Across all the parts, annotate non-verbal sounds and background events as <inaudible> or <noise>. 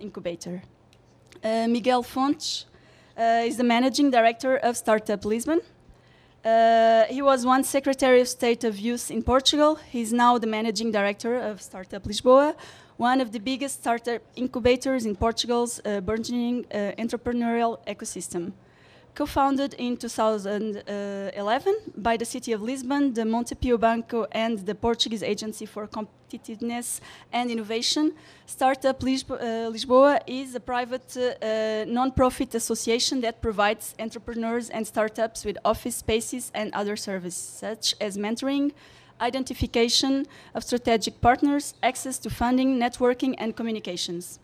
incubator. Uh, Miguel Fontes uh, is the managing director of Startup Lisbon. Uh, he was once Secretary of State of Youth in Portugal. He's now the managing director of Startup Lisboa, one of the biggest startup incubators in Portugal's burgeoning entrepreneurial ecosystem. Co-founded in 2011 by the city of Lisbon, the Montepio Banco, and the Portuguese Agency for Competitiveness and Innovation, Startup uh, Lisboa is a private uh, non-profit association that provides entrepreneurs and startups with office spaces and other services, such as mentoring, identification of strategic partners, access to funding, networking, and communications.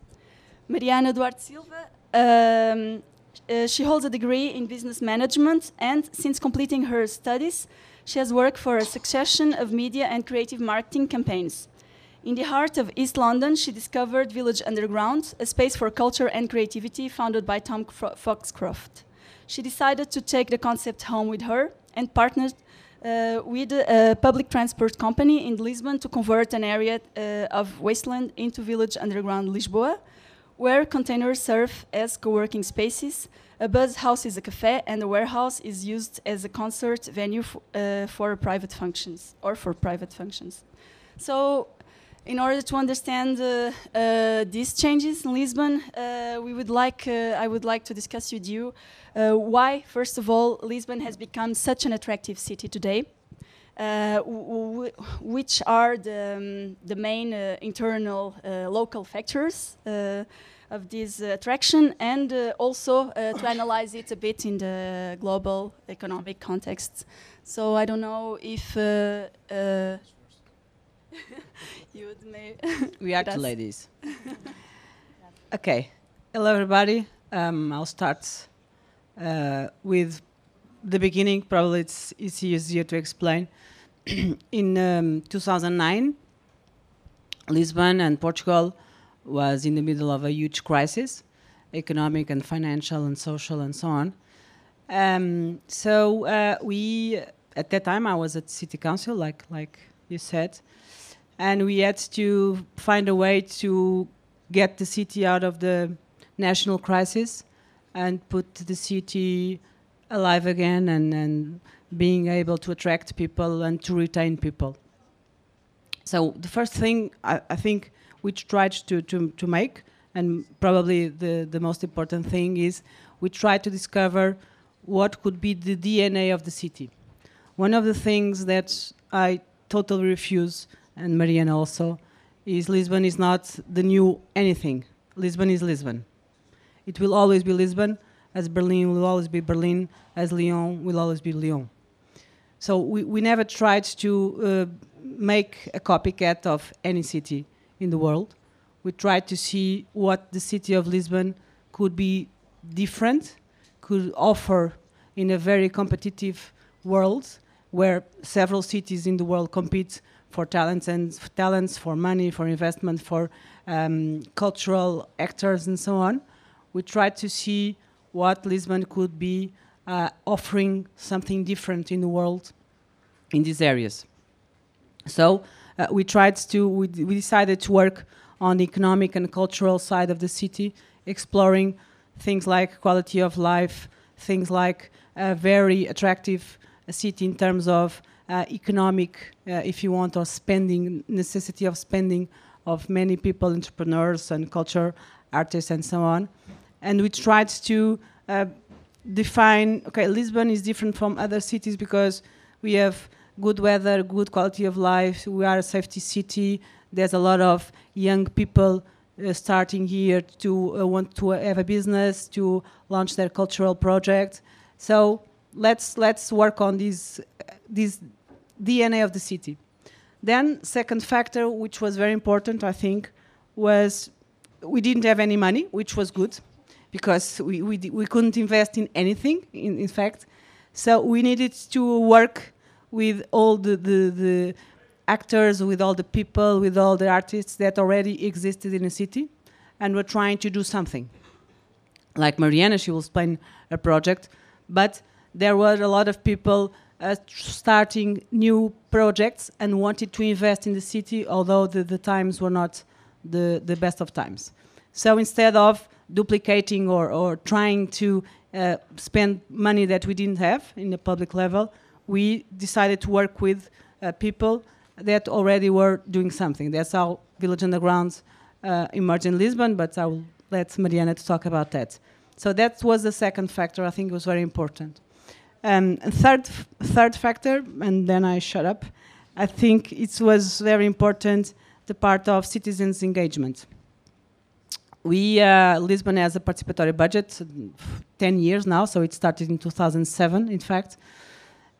Mariana Duarte Silva um, uh, she holds a degree in business management, and since completing her studies, she has worked for a succession of media and creative marketing campaigns. In the heart of East London, she discovered Village Underground, a space for culture and creativity founded by Tom Foxcroft. She decided to take the concept home with her and partnered uh, with a public transport company in Lisbon to convert an area uh, of wasteland into Village Underground Lisboa, where containers serve as co-working spaces, a buzz house is a cafe, and a warehouse is used as a concert venue uh, for private functions or for private functions. So, in order to understand uh, uh, these changes in Lisbon, uh, we would like uh, I would like to discuss with you uh, why, first of all, Lisbon has become such an attractive city today. Uh, which are the, um, the main uh, internal uh, local factors of this attraction and also to analyze it a bit in the global economic context. So I don't know if <laughs> you would may <laughs> react to ladies. <laughs> okay, hello everybody. Um, I'll start uh, with the beginning. Probably it's, it's easier to explain. <clears throat> in um, 2009, Lisbon and Portugal was in the middle of a huge crisis, economic and financial and social and so on. Um, so uh, we, at that time, I was at city council, like like you said, and we had to find a way to get the city out of the national crisis and put the city alive again and, and being able to attract people and to retain people. So the first thing I, I think we tried to, to, to make, and probably the, the most important thing is we tried to discover what could be the DNA of the city. One of the things that I totally refuse, and Mariana also, is Lisbon is not the new anything. Lisbon is Lisbon. It will always be Lisbon, as Berlin will always be Berlin, as Lyon will always be Lyon. So we, we never tried to uh, make a copycat of any city in the world. We tried to see what the city of Lisbon could be different, could offer in a very competitive world where several cities in the world compete for talents and for talents, for money, for investment, for um, cultural actors and so on. We tried to see what Lisbon could be uh, offering something different in the world in these areas. So uh, we tried to, we, we, decided to work on the economic and cultural side of the city, exploring things like quality of life, things like a very attractive city in terms of uh, economic, uh, if you want, or spending, necessity of spending of many people, entrepreneurs and culture artists and so on. And we tried to uh, define okay lisbon is different from other cities because we have good weather good quality of life we are a safety city. There's a lot of young people uh, starting here to uh, want to have a business to launch their cultural project. So let's let's work on this this dna of the city. Then second factor which was very important i think was we didn't have any money which was good because we, we, we couldn't invest in anything, in, in fact. So we needed to work with all the, the, the actors, with all the people, with all the artists that already existed in the city, and we're trying to do something. Like Mariana, she will explain a project, but there were a lot of people uh, starting new projects and wanted to invest in the city, although the, the times were not the, the best of times. So instead of duplicating or, or trying to uh, spend money that we didn't have in the public level, we decided to work with uh, people that already were doing something. That's how Village Underground uh, emerged in Lisbon, but I will let Mariana to talk about that. So that was the second factor I think was very important. Um, third, third factor, and then I shut up, I think it was very important the part of citizens' engagement. We, uh, Lisbon has a participatory budget, 10 years now, so it started in 2007, in fact.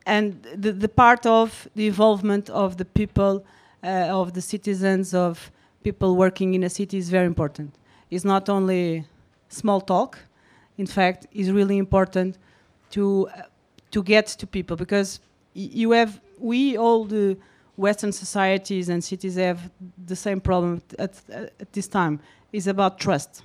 And the, the part of the involvement of the people, uh, of the citizens, of people working in a city is very important. It's not only small talk, in fact, it's really important to, uh, to get to people because you have, we all the Western societies and cities have the same problem at, at this time. It's about trust.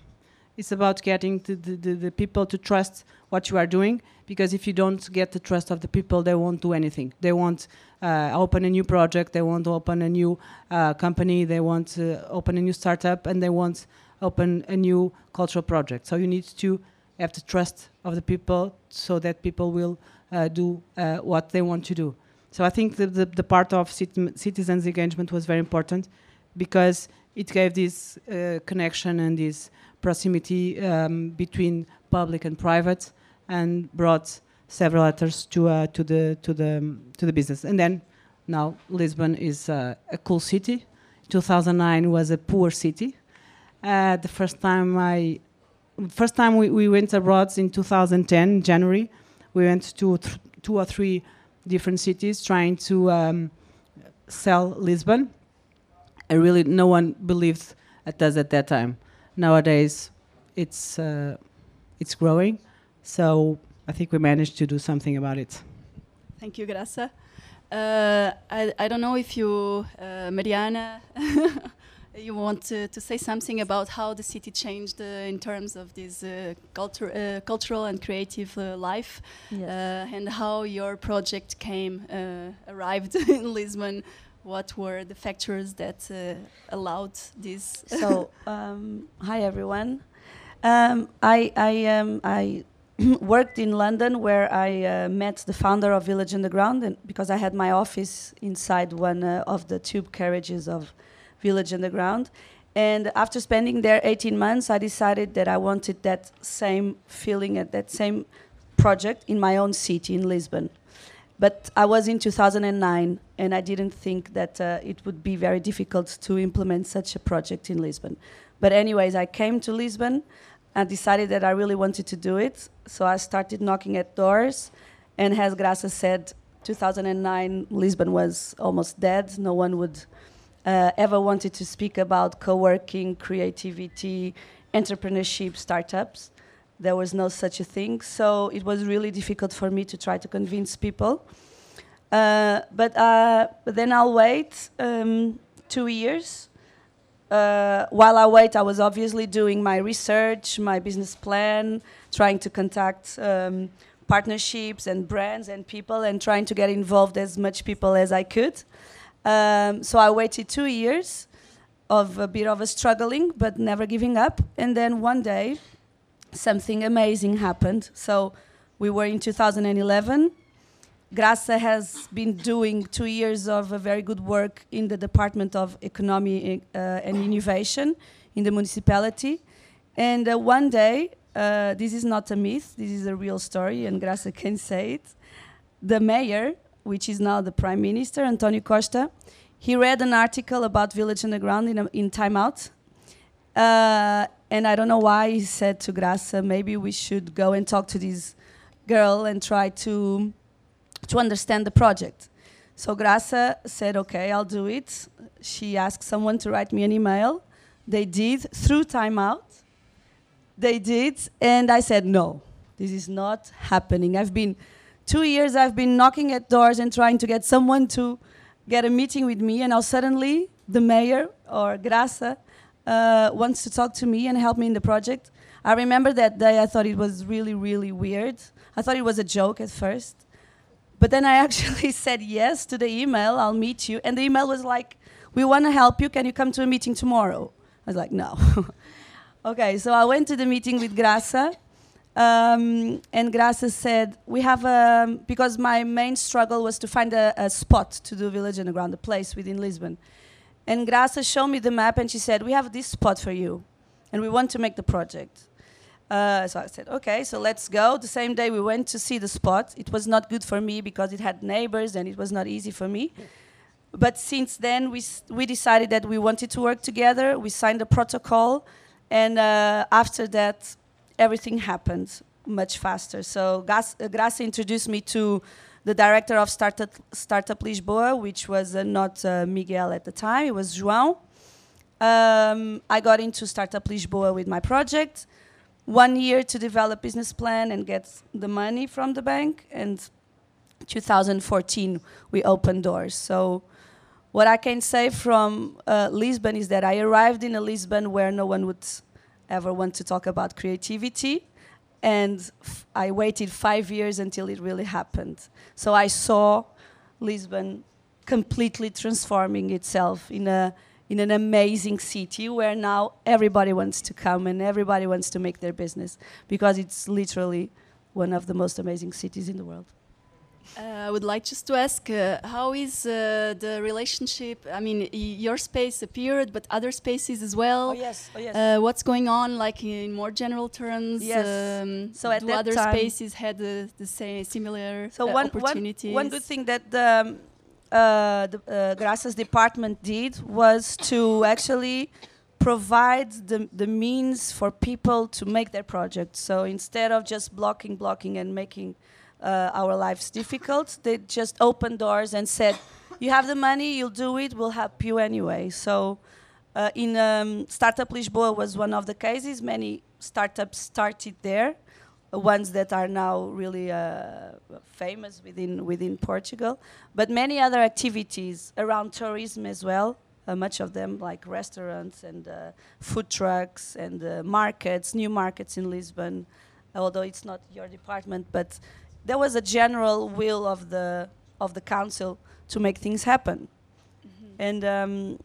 It's about getting the, the, the, people to trust what you are doing because if you don't get the trust of the people, they won't do anything. They won't uh, open a new project, they won't open a new uh, company, they won't uh, open a new startup, and they won't open a new cultural project. So you need to have the trust of the people so that people will uh, do uh, what they want to do. So I think the, the, the part of cit citizens' engagement was very important because it gave this uh, connection and this proximity um, between public and private and brought several actors to, uh, to, the, to, the, to the business. And then now Lisbon is uh, a cool city. 2009 was a poor city. Uh, the first time I, first time we, we went abroad in 2010, January, we went to two or three different cities trying to um, sell Lisbon. And really, no one believed at us at that time. Nowadays, it's uh, it's growing, so I think we managed to do something about it. Thank you, Graça. Uh, I, I don't know if you, uh, Mariana, <laughs> you want to, to say something about how the city changed uh, in terms of this uh, culture, uh, cultural and creative uh, life, yes. Uh, and how your project came, uh, arrived <laughs> in Lisbon. What were the factors that allowed this? so, <laughs> um, hi everyone. Um, I I, um, I <clears throat> worked in London where I met the founder of Village Underground, and because I had my office inside one of the tube carriages of Village Underground. And after spending there 18 months, I decided that I wanted that same feeling and that same project in my own city, in Lisbon. But I was in 2009, and I didn't think that uh, it would be very difficult to implement such a project in Lisbon. But, anyways, I came to Lisbon and decided that I really wanted to do it. So I started knocking at doors, and as Graça said, 2009, Lisbon was almost dead. No one would uh, ever wanted to speak about co-working, creativity, entrepreneurship, startups. There was no such a thing, so it was really difficult for me to try to convince people. Uh, but, uh, but, then I'll wait um, two years. Uh, while I wait, I was obviously doing my research, my business plan, trying to contact um, partnerships and brands and people, and trying to get involved as much people as I could. Um, so I waited two years of a bit of a struggling, but never giving up. And then one day, something amazing happened. So we were in 2011. Graça has been doing two years of a very good work in the Department of Economy uh, and Innovation in the municipality. And uh, one day, uh, this is not a myth, this is a real story, and Graça can say it. The mayor which is now the Prime Minister, Antonio Costa, he read an article about Village Underground in, a, in Time Out. And I don't know why he said to Graça, maybe we should go and talk to this girl and try to, to understand the project. So Graça said, okay, I'll do it. She asked someone to write me an email. They did through Time Out. They did, and I said, no, this is not happening. I've been two years I've been knocking at doors and trying to get someone to get a meeting with me, and now suddenly the mayor or Graça uh, wants to talk to me and help me in the project. I remember that day I thought it was really, really weird. I thought it was a joke at first. But then I <laughs> actually said yes to the email, I'll meet you. And the email was like, We want to help you. Can you come to a meeting tomorrow? I was like, No. <laughs> Okay, so I went to the meeting with Graça, um, and Graça said, We have a, because my main struggle was to find a, a spot to do Village Underground, a place within Lisbon. And Graça showed me the map and she said, We have this spot for you, and we want to make the project. Uh, so I said, okay, so let's go. The same day we went to see the spot. It was not good for me because it had neighbors and it was not easy for me. But since then, we, we decided that we wanted to work together. We signed a protocol. And uh, after that, everything happened much faster. So Gas- uh, Graça introduced me to the director of Startup, Startup Lisboa, which was uh, not uh, Miguel at the time, it was João. Um, I got into Startup Lisboa with my project. One year to develop business plan and get the money from the bank, and 2014 we opened doors. So, what I can say from uh, Lisbon is that I arrived in a Lisbon where no one would ever want to talk about creativity, and I waited five years until it really happened. So I saw Lisbon completely transforming itself in a in an amazing city where now everybody wants to come and everybody wants to make their business because it's literally one of the most amazing cities in the world. Uh, I would like just to ask, uh, how is uh, the relationship? I mean, your space appeared, but other spaces as well. Oh yes, oh yes. Uh, what's going on, like in more general terms? Yes. Um, So at do that other time- spaces had the, the same similar So one, one, opportunities? one good thing that the, um, uh, the uh, Graças department did was to actually provide the, the means for people to make their projects. So instead of just blocking, blocking, and making uh, our lives difficult, they just opened doors and said, "You have the money, you'll do it. We'll help you anyway." So. Uh, in um, Startup Lisboa was one of the cases. Many startups started there, uh, ones that are now really uh, famous within within Portugal, but many other activities around tourism as well. Uh, much of them like restaurants and uh, food trucks and uh, markets, new markets in Lisbon. Although it's not your department, but there was a general will of the of the council to make things happen, and um,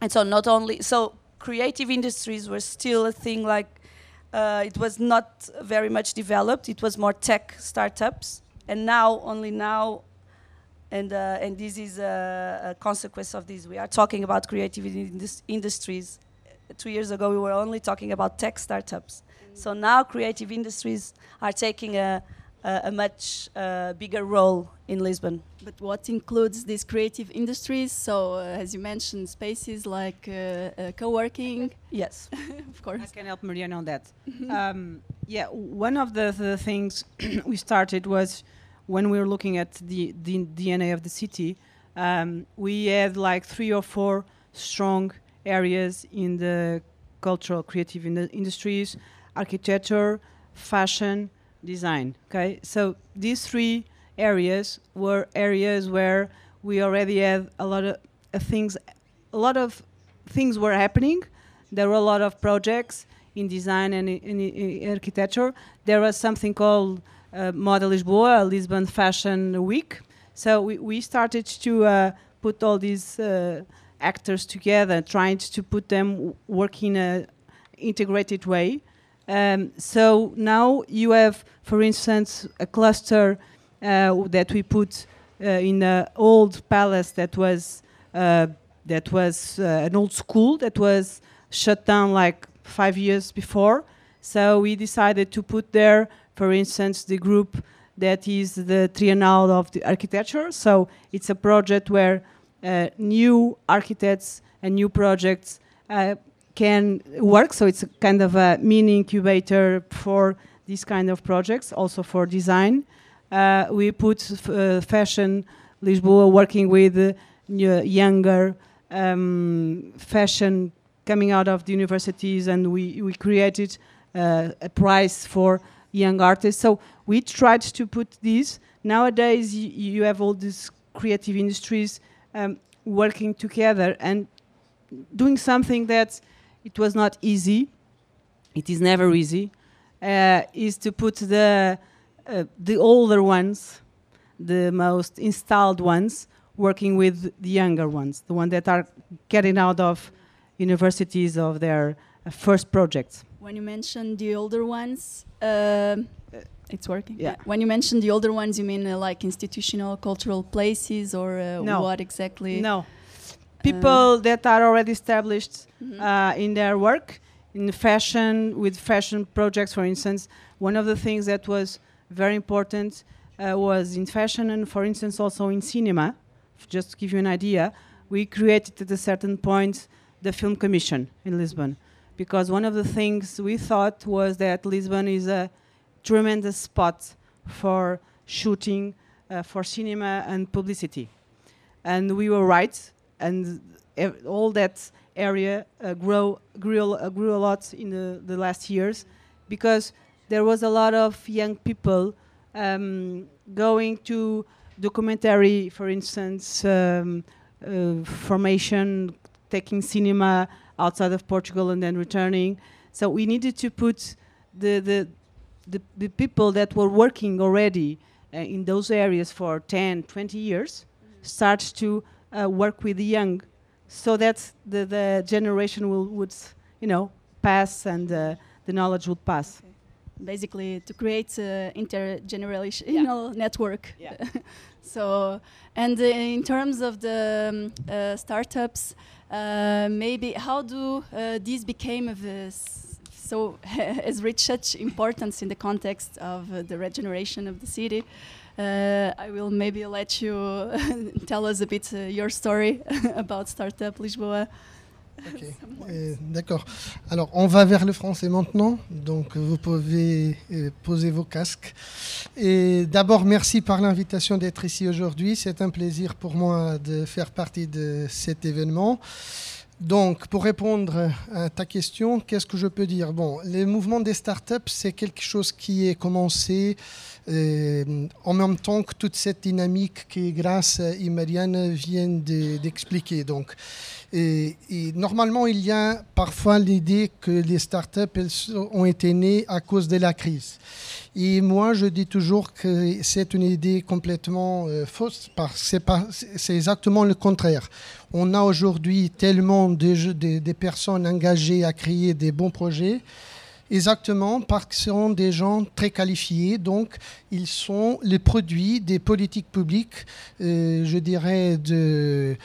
and so not only so creative industries were still a thing like uh, it was not very much developed. It was more tech startups, and now only now, and uh, and this is a, a consequence of this. We are talking about creative indus- industries. Two years ago, we were only talking about tech startups. So now, creative industries are taking a a, a much uh, bigger role in Lisbon. But what includes these creative industries? So, uh, as you mentioned, spaces like uh, uh, co-working, Yes. <laughs> of course. I can help Mariana on that. um, yeah, one of the, the things <clears throat> we started was when we were looking at the, the DNA of the city, um, we had like three or four strong areas in the cultural creative in the industries architecture, fashion, design. Okay, so these three areas were areas where we already had a lot of uh, things, a lot of things were happening. There were a lot of projects in design and in, in, architecture. There was something called uh, Moda Lisboa, Lisbon Fashion Week. So we, we started to uh, put all these uh, actors together, trying to put them work in a integrated way. Um, so now you have, for instance, a cluster uh, that we put uh, in an old palace that was uh, that was uh, an old school that was shut down like five years before. So we decided to put there, for instance, the group that is the Triennale of the Architecture. So it's a project where uh, new architects and new projects uh, can work. So it's a kind of a mini incubator for these kind of projects, also for design. Uh, we put uh, fashion Lisboa working with uh, younger um, fashion coming out of the universities, and we we created uh, a prize for young artists. So we tried to put this. Nowadays, you have all these creative industries um, working together and doing something that it was not easy. It is never easy. Uh, is to put the uh, the older ones, the most installed ones, working with the younger ones, the ones that are getting out of universities of their uh, first projects. When you mentioned the older ones, Uh, it's working. yeah. When you mention the older ones, you mean uh, like institutional cultural places or uh, No. what exactly? No, people that are already established Mhm. uh, in their work in fashion with fashion projects for instance. One of the things that was very important uh, was in fashion and for instance also in cinema. Just to give you an idea we created at a certain point the film commission in lisbon. Because one of the things we thought was that lisbon is a tremendous spot for shooting uh, for cinema and publicity. And we were right and all that area uh, grow, grew, uh, grew a lot in the, the last years because there was a lot of young people um, going to documentary, for instance, um, uh, formation, taking cinema outside of Portugal and then returning. So we needed to put the, the, the, the people that were working already uh, in those areas for 10, 20 years start to uh, work with the young so that the, the generation will would you know pass and uh, the knowledge would pass Basically, to create uh, intergenerational network. Yeah. <laughs> so, and uh, in terms of the um, uh, startups, uh, maybe how do uh, these became of this so <laughs> has reached such importance in the context of uh, the regeneration of the city? Uh, I will maybe let you <laughs> tell us a bit uh, your story <laughs> about Startup Lisboa. <laughs> Euh, D'accord. Alors, on va vers le français maintenant. Donc, vous pouvez euh, poser vos casques. Et d'abord, merci par l'invitation d'être ici aujourd'hui. C'est un plaisir pour moi de faire partie de cet événement. Donc, pour répondre à ta question, qu'est-ce que je peux dire? Bon, le mouvement des startups, c'est quelque chose qui est commencé euh, en même temps que toute cette dynamique que Grace et Marianne viennent de- d'expliquer. Donc, et, normalement, il y a parfois l'idée que les startups elles ont été nées à cause de la crise. Et moi, je dis toujours que c'est une idée complètement euh, fausse, parce que c'est exactement le contraire. On a aujourd'hui tellement de, personnes engagées à créer des bons projets, exactement parce que ce sont des gens très qualifiés, donc ils sont les produits des politiques publiques, euh, je dirais, de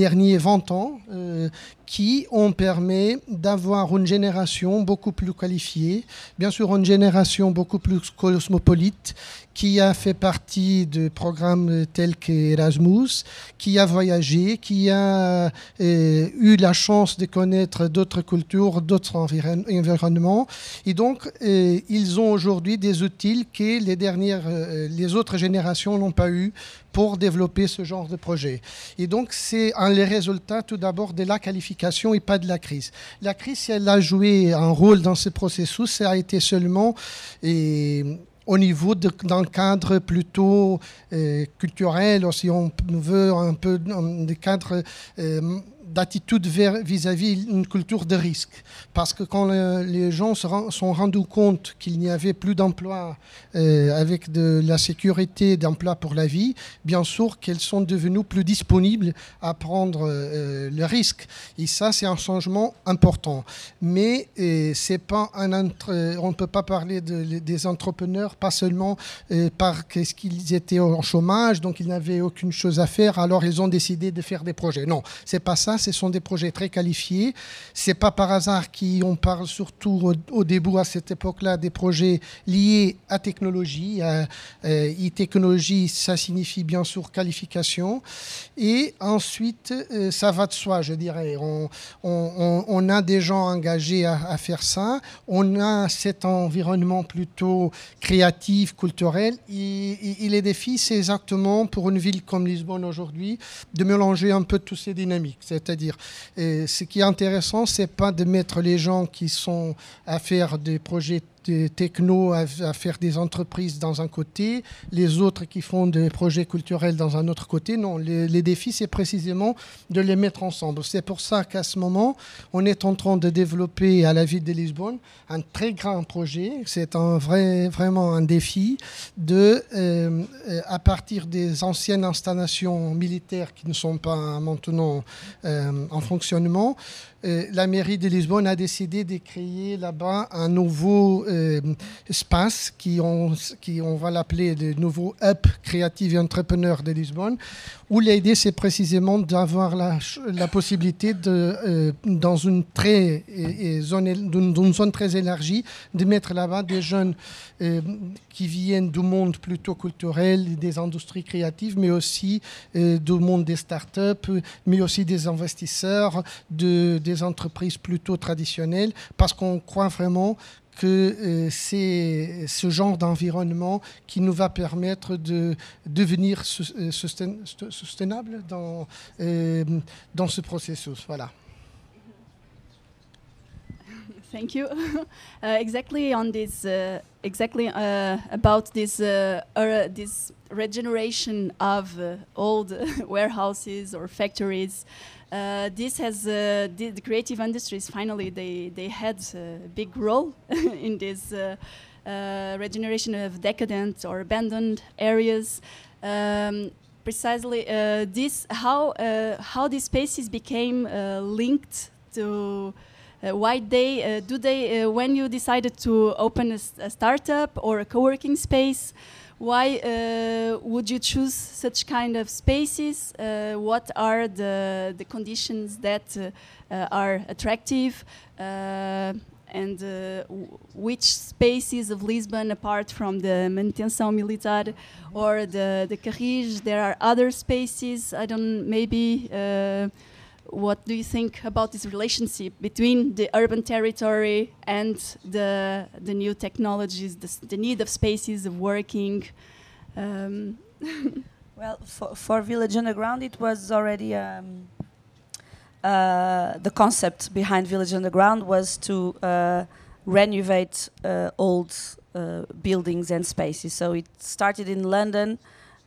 derniers 20 ans, euh, qui ont permis d'avoir une génération beaucoup plus qualifiée, bien sûr une génération beaucoup plus cosmopolite, qui a fait partie de programmes tels qu'Erasmus, qui a voyagé, qui a euh, eu la chance de connaître d'autres cultures, d'autres environ- environnements. Et donc, euh, ils ont aujourd'hui des outils que les, dernières, euh, les autres générations n'ont pas eu pour développer ce genre de projet. Et donc, c'est un les résultats tout d'abord de la qualification et pas de la crise. La crise, si elle a joué un rôle dans ce processus, ça a été seulement au niveau d'un cadre plutôt euh, culturel, si on veut un peu des cadres euh, d'attitude vis-à-vis une culture de risque. Parce que quand le- les gens se sont rendus compte qu'il n'y avait plus d'emploi euh, avec de la sécurité d'emploi pour la vie, bien sûr qu'elles sont devenues plus disponibles à prendre euh, le risque. Et ça, c'est un changement important. Mais euh, c'est pas un entre- on ne peut pas parler de- des entrepreneurs, pas seulement euh, parce qu'ils étaient en chômage, donc ils n'avaient aucune chose à faire, alors ils ont décidé de faire des projets. Non, c'est pas ça. Ce sont des projets très qualifiés. C'est pas par hasard qu'on parle surtout au, début à cette époque-là des projets liés à technologie. Euh, et technologie, ça signifie bien sûr qualification. Et ensuite, euh, ça va de soi, je dirais. On, a des gens engagés à, faire ça. On a cet environnement plutôt créatif, culturel. Et, et- et les défis, c'est exactement pour une ville comme Lisbonne aujourd'hui de mélanger un peu toutes ces dynamiques. C'est-à-dire, ce qui est intéressant, c'est pas de mettre les gens qui sont à faire des projets de techno, à, faire des entreprises dans un côté, les autres qui font des projets culturels dans un autre côté. Non, les, les défis, c'est précisément de les mettre ensemble. C'est pour ça qu'à ce moment, on est en train de développer à la ville de Lisbonne un très grand projet. C'est un vrai, vraiment un défi de, euh, à partir des anciennes installations militaires qui ne sont pas maintenant euh, en fonctionnement, la mairie de Lisbonne a décidé de créer là-bas un nouveau euh, espace qui on, qui on va l'appeler le nouveau Hub Créatif et Entrepreneur de Lisbonne, où l'idée c'est précisément d'avoir la, possibilité de, euh, dans une, très, zone, zone très élargie, de mettre là-bas des jeunes euh, qui viennent du monde plutôt culturel, des industries créatives, mais aussi euh, du monde des startups, mais aussi des investisseurs, de, des entreprises plutôt traditionnelles, parce qu'on croit vraiment que euh, c'est ce genre d'environnement qui nous va permettre de devenir euh, soutenable dans, euh, dans ce processus. Voilà. Thank you. <laughs> Uh, exactly on this, uh, exactly uh, about this, uh, this regeneration of uh, old <laughs> warehouses or factories. Uh, this has uh, the, the, creative industries finally they they had a big role <laughs> in this uh, uh, regeneration of decadent or abandoned areas. Um, precisely uh, this how how these spaces became linked to. Why they do they when you decided to open a, a startup or a co-working space why uh, would you choose such kind of spaces? Uh, what are the, the conditions that uh, uh are attractive? Uh, and uh, which spaces of Lisbon, apart from the Manutenção Militar or the, the Carris, there are other spaces? I don't maybe what do you think about this relationship between the urban territory and the the new technologies, the, the need of spaces of working? Um. <laughs> well, for, for Village Underground, it was already um, uh, the concept behind Village Underground was to uh, renovate uh, old uh, buildings and spaces. So it started in London.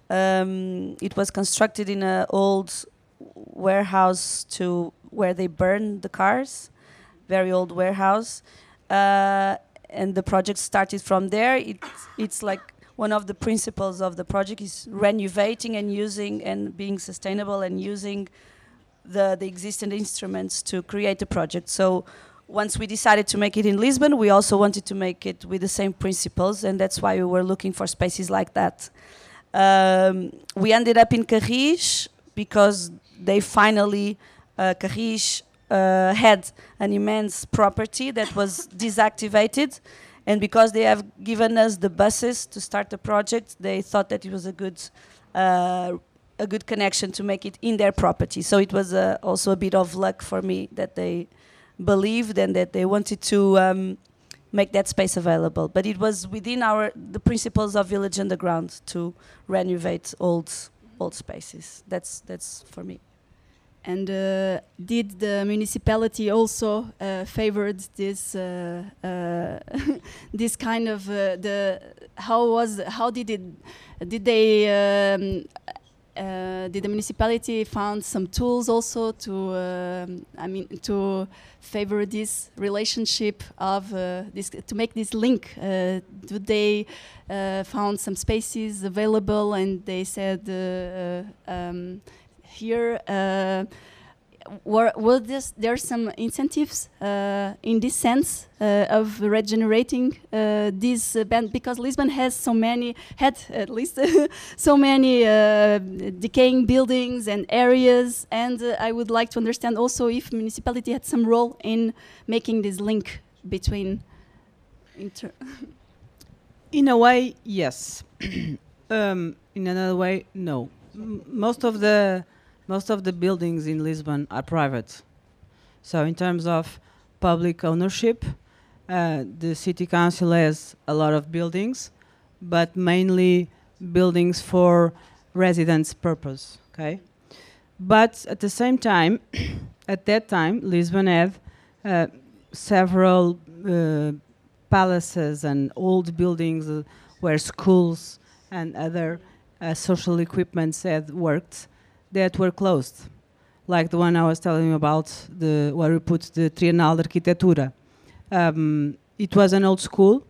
Um, it was constructed in an old warehouse to where they burn the cars, very old warehouse. Uh, and the project started from there. It, it's like one of the principles of the project is renovating and using and being sustainable and using the, the existing instruments to create a project. So once we decided to make it in Lisbon, we also wanted to make it with the same principles, and that's why we were looking for spaces like that. Um, we ended up in Carris because they finally, uh, uh, had an immense property that was <laughs> deactivated. And because they have given us the buses to start the project, they thought that it was a good, uh, a good connection to make it in their property. So it was uh, also a bit of luck for me that they believed and that they wanted to um, make that space available. But it was within our the principles of Village Underground to renovate old old spaces. That's that's for me. And uh, did the municipality also uh, favored this uh, uh <laughs> this kind of uh, the how was how did it did they um, uh, did the municipality found some tools also to um, I mean to favor this relationship of this to make this link? do they found some spaces available and they said um, here uh, were, this, there some incentives uh, in this sense uh, of regenerating uh, this band because Lisbon has so many had at least <laughs> so many uh, decaying buildings and areas and uh, I would like to understand also if municipality had some role in making this link between <laughs> in a way yes. <clears throat> Um, in another way no. M most of the most of the buildings in Lisbon are private. So in terms of public ownership, uh, the city council has a lot of buildings, but mainly buildings for residents' purpose. Okay, but at the same time, <coughs> at that time, Lisbon had uh, several uh, palaces and old buildings uh, where schools and other uh, social equipments had worked that were closed, like the one I was telling you about, the, where we put the Trienal de Arquitetura. Um, it was an old school,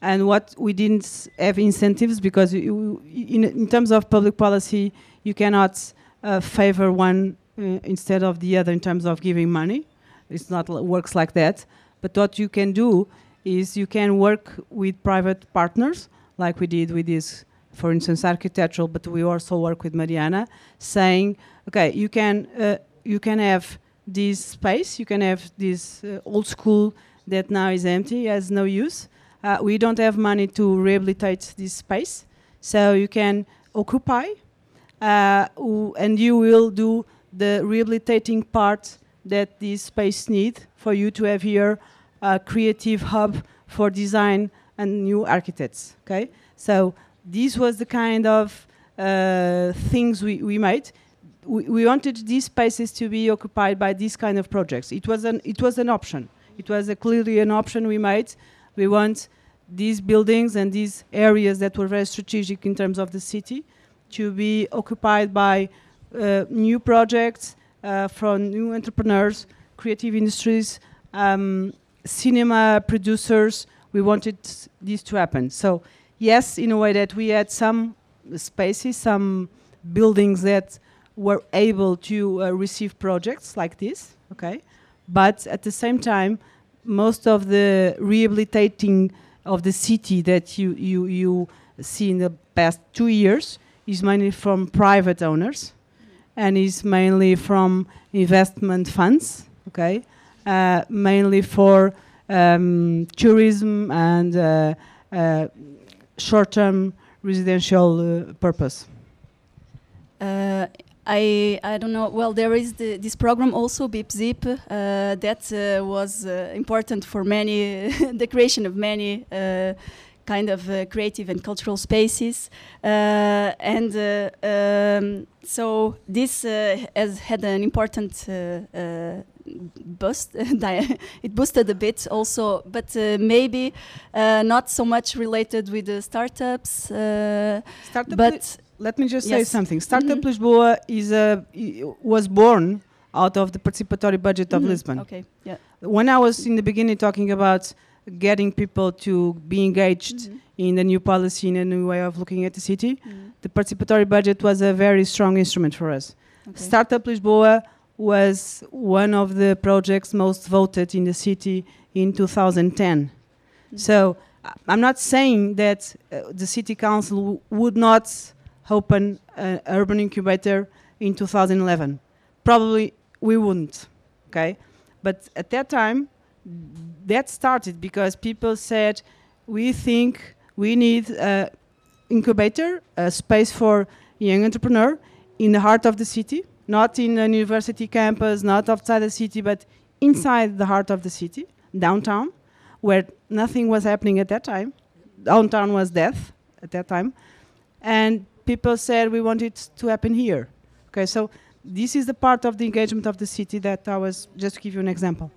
and what we didn't have incentives because you, in, in, terms of public policy, you cannot uh, favor one uh, instead of the other in terms of giving money. It's not works like that. But what you can do is you can work with private partners, like we did with this, for instance, architectural. But we also work with Mariana, saying, okay, you can uh, you can have this space, you can have this uh, old school that now is empty, has no use. Uh, we don't have money to rehabilitate this space, so you can occupy, uh, and you will do the rehabilitating part that this space need for you to have here a creative hub for design and new architects. Okay, so this was the kind of uh, things we, we made. We, we wanted these spaces to be occupied by these kind of projects. It was an it was an option. It was a clearly an option we made. We want these buildings and these areas that were very strategic in terms of the city to be occupied by uh, new projects uh, from new entrepreneurs, creative industries, um, cinema producers. We wanted this to happen. So yes, in a way that we had some spaces, some buildings that were able to uh, receive projects like this. Okay, but at the same time, most of the rehabilitating of the city that you you you see in the past two years is mainly from private owners and is mainly from investment funds, okay, uh, mainly for um, tourism and uh, uh, short-term residential uh, purpose. Uh, I I don't know. Well, there is the, this program also Bip Zip uh, that uh, was uh, important for many <laughs> the creation of many uh, kind of uh, creative and cultural spaces, uh, and uh, um, so this uh, has had an important. Uh, uh, boost <laughs> <laughs> it boosted a bit also but uh, maybe uh, not so much related with the startups uh, Startup but Let me just say something. Startup Mhm. Lisboa is a, i- was born out of the participatory budget of mhm, Lisbon. okay yeah When I was in the beginning talking about getting people to be engaged Mhm. in the new policy, in a new way of looking at the city, Mhm. the participatory budget was a very strong instrument for us. Okay. Startup Lisboa was one of the projects most voted in the city in 2010. Mm. So I'm not saying that uh, the city council w- would not open an urban incubator in 2011. Probably we wouldn't. Okay, but at that time, that started because people said we think we need an incubator, a space for young entrepreneur in the heart of the city, not in a university campus, not outside the city, but inside the heart of the city, downtown, where nothing was happening at that time. Downtown was death at that time, and people said we want it to happen here. Okay, so this is the part of the engagement of the city that I was just to give you an example.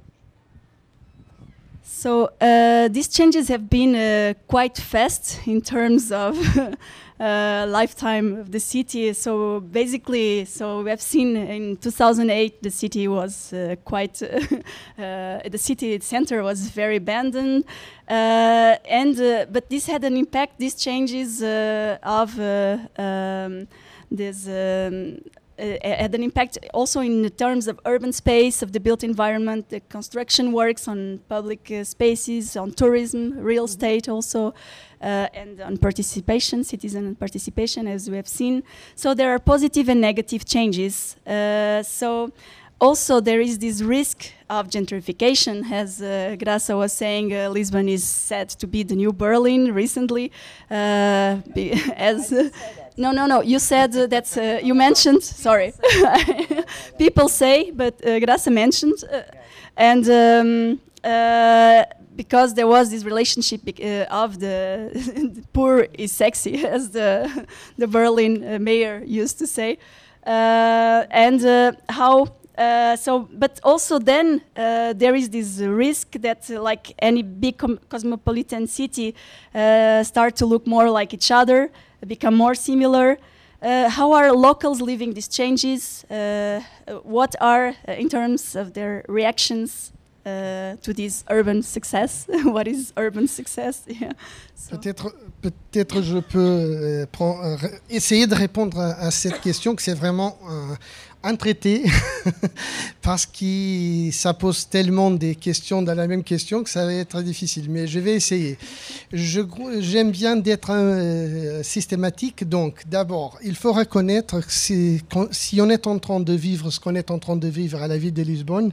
So uh, these changes have been uh, quite fast in terms of <laughs> uh, lifetime of the city. So basically, so we have seen in 2008 the city was uh, quite <laughs> uh, the city center was very abandoned, uh, and but this had an impact. These changes of um, this. Um, had an impact also in the terms of urban space, of the built environment, the construction works on public uh, spaces, on tourism, real estate also, uh, and on participation, citizen participation, as we have seen. So there are positive and negative changes. Uh, so also there is this risk of gentrification, as uh, Graça was saying. Uh, Lisbon is said to be the new Berlin recently, uh, be- <laughs> as. No, no, no. You said uh, that uh, you mentioned. Sorry, <laughs> people say, but uh, mentioned, uh, and um, uh, because there was this relationship uh, of the, the <laughs> poor is sexy, <laughs> as the the Berlin mayor used to say, and how. So, but also then there is this risk that, like any big cosmopolitan city, start to look more like each other, become more similar. Uh, how are locals living these changes? Uh, what are, uh, in terms of their reactions uh, to this urban success? <laughs> what is urban success? <laughs> Yeah. Peut-être, peut-être je peux euh, euh, essayer de répondre à, à cette question, que c'est vraiment un traité <laughs> parce que ça pose tellement des questions dans la même question que ça va être difficile. Mais je vais essayer. J'aime bien d'être euh, systématique. Donc, d'abord, il faut reconnaître que si, si on est en train de vivre ce qu'on est en train de vivre à la ville de Lisbonne,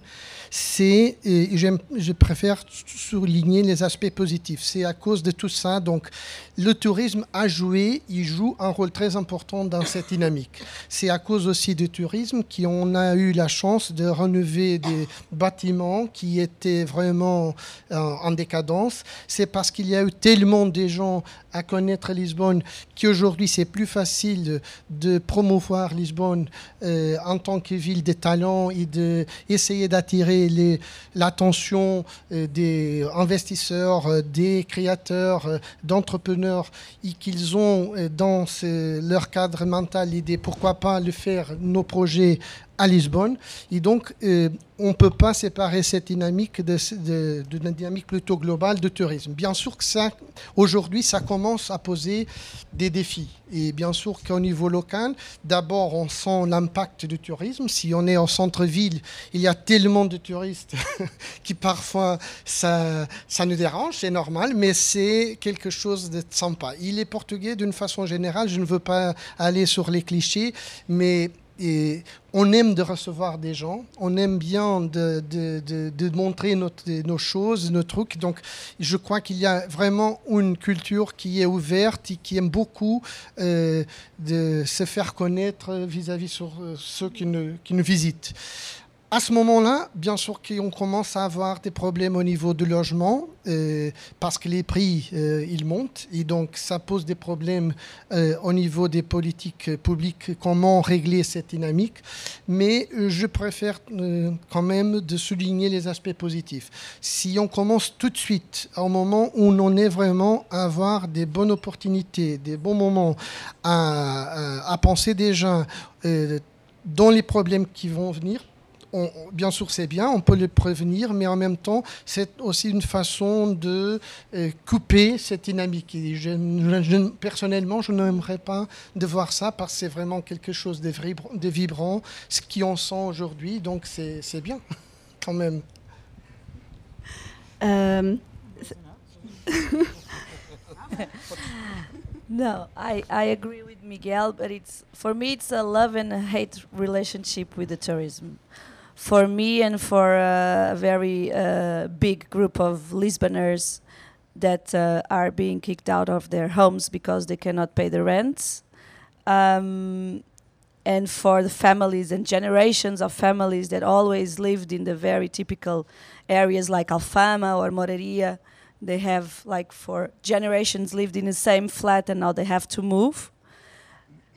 c'est, je préfère souligner les aspects positifs. C'est à cause de tout ça. Donc, le tourisme a joué, il joue un rôle très important dans cette dynamique. C'est à cause aussi du tourisme qu'on a eu la chance de renouveler des bâtiments qui étaient vraiment euh, en décadence. C'est parce qu'il y a eu tellement de gens à connaître Lisbonne qu'aujourd'hui c'est plus facile de promouvoir Lisbonne euh, en tant que ville de talent et d'essayer d'attirer l'attention euh, des investisseurs, des créateurs, d'entrepreneurs et qu'ils ont euh, dans leur cadre mental l'idée pourquoi pas le faire nos projets à Lisbonne. Et donc, euh, on ne peut pas séparer cette dynamique d'une dynamique plutôt globale de tourisme. Bien sûr que ça, aujourd'hui, ça commence à poser des défis. Et bien sûr qu'au niveau local, d'abord, on sent l'impact du tourisme. Si on est en centre-ville, il y a tellement de touristes <laughs> qui parfois, ça, ça nous dérange, c'est normal, mais c'est quelque chose de sympa. Il est portugais d'une façon générale, je ne veux pas aller sur les clichés, mais et on aime de recevoir des gens, on aime bien de, montrer nos choses, nos trucs. Donc, je crois qu'il y a vraiment une culture qui est ouverte et qui aime beaucoup euh, de se faire connaître vis-à-vis sur euh, ceux qui nous visitent. À ce moment-là, bien sûr qu'on commence à avoir des problèmes au niveau du logement euh, parce que les prix euh, ils montent et donc ça pose des problèmes euh, au niveau des politiques publiques. Comment régler cette dynamique Mais je préfère quand même de souligner les aspects positifs. Si on commence tout de suite au moment où on est vraiment à avoir des bonnes opportunités, des bons moments, à penser déjà dans les problèmes qui vont venir bien sûr, c'est bien, on peut le prévenir, mais en même temps, c'est aussi une façon de euh, couper cette dynamique. personnellement, je n'aimerais pas de voir ça parce que c'est vraiment quelque chose de, de vibrant, ce qu'on sent aujourd'hui, donc c'est bien, <laughs> quand même. Um, <laughs> no, I, I agree with Miguel, but it's for me it's a love and hate relationship with the tourism. For me and for a very uh, big group of Lisboners that uh, are being kicked out of their homes because they cannot pay the rents. Um, and for the families and generations of families that always lived in the very typical areas like Alfama or Mouraria, they have like for generations lived in the same flat and now they have to move.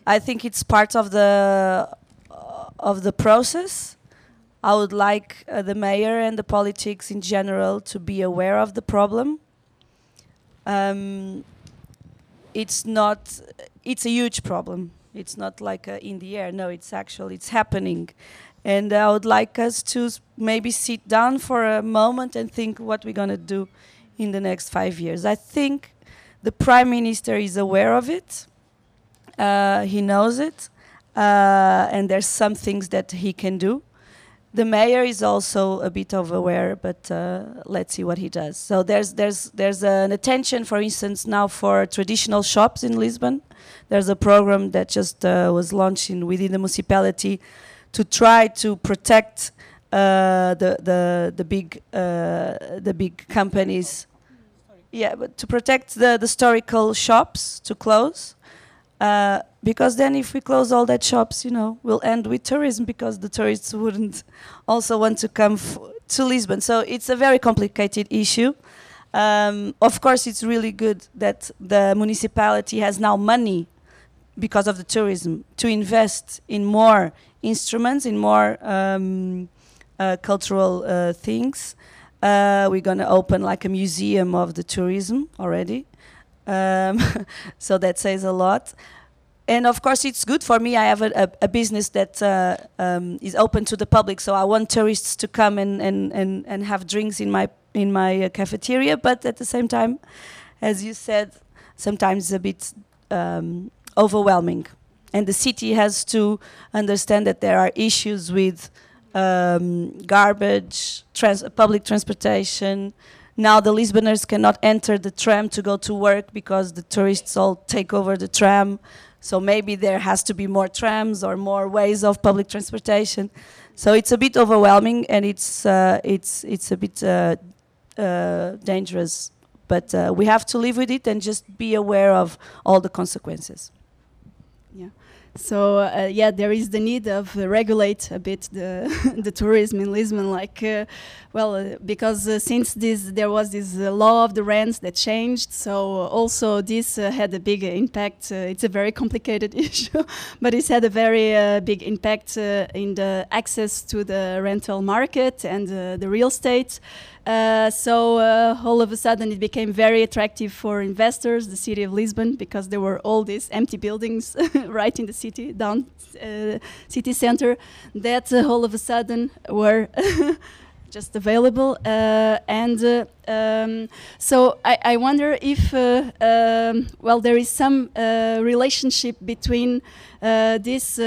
I think it's part of the uh, of the process I would like uh, the mayor and the politics in general to be aware of the problem. Um, it's not. It's a huge problem. It's not like uh, in the air. No, it's actually it's happening, and I would like us to maybe sit down for a moment and think what we're gonna do in the next five years. I think the prime minister is aware of it. Uh, he knows it, uh, and there's some things that he can do the mayor is also a bit of aware, but uh, let's see what he does. So there's there's there's an attention, for instance, now for traditional shops in Lisbon. There's a program that just uh, was launched in, within the municipality to try to protect uh, the the the big uh, the big companies. Yeah, but to protect the, the historical shops to close. Uh, because then if we close all that shops, you know, we'll end with tourism because the tourists wouldn't also want to come to Lisbon. So it's a very complicated issue. Um, of course, it's really good that the municipality has now money because of the tourism to invest in more instruments, in more um, uh, cultural uh, things. Uh, we're going to open like a museum of the tourism already. Um, <laughs> so that says a lot and of course it's good for me i have a, a, a business that uh, um, is open to the public so i want tourists to come and, and, and, and have drinks in my in my uh, cafeteria but at the same time as you said sometimes it's a bit um, overwhelming and the city has to understand that there are issues with um, garbage, trans public transportation. Now the Lisboners cannot enter the tram to go to work because the tourists all take over the tram. So maybe there has to be more trams or more ways of public transportation. So it's a bit overwhelming and it's uh, it's it's a bit uh, uh, dangerous. But uh, we have to live with it and just be aware of all the consequences. So uh, yeah, there is the need of uh, regulate a bit the <laughs> the tourism in Lisbon, like uh, well, uh, because uh, since this there was this uh, law of the rents that changed, so also this had a big impact. it's a very complicated <laughs> issue, but it's had a very big impact in the access to the rental market and the real estate. Uh, so uh, all of a sudden it became very attractive for investors, the city of Lisbon, because there were all these empty buildings <laughs> right in the city, down uh, city center, that uh, all of a sudden were <laughs> just available. Uh, and um, so I, I, wonder if, um, well, there is some relationship between this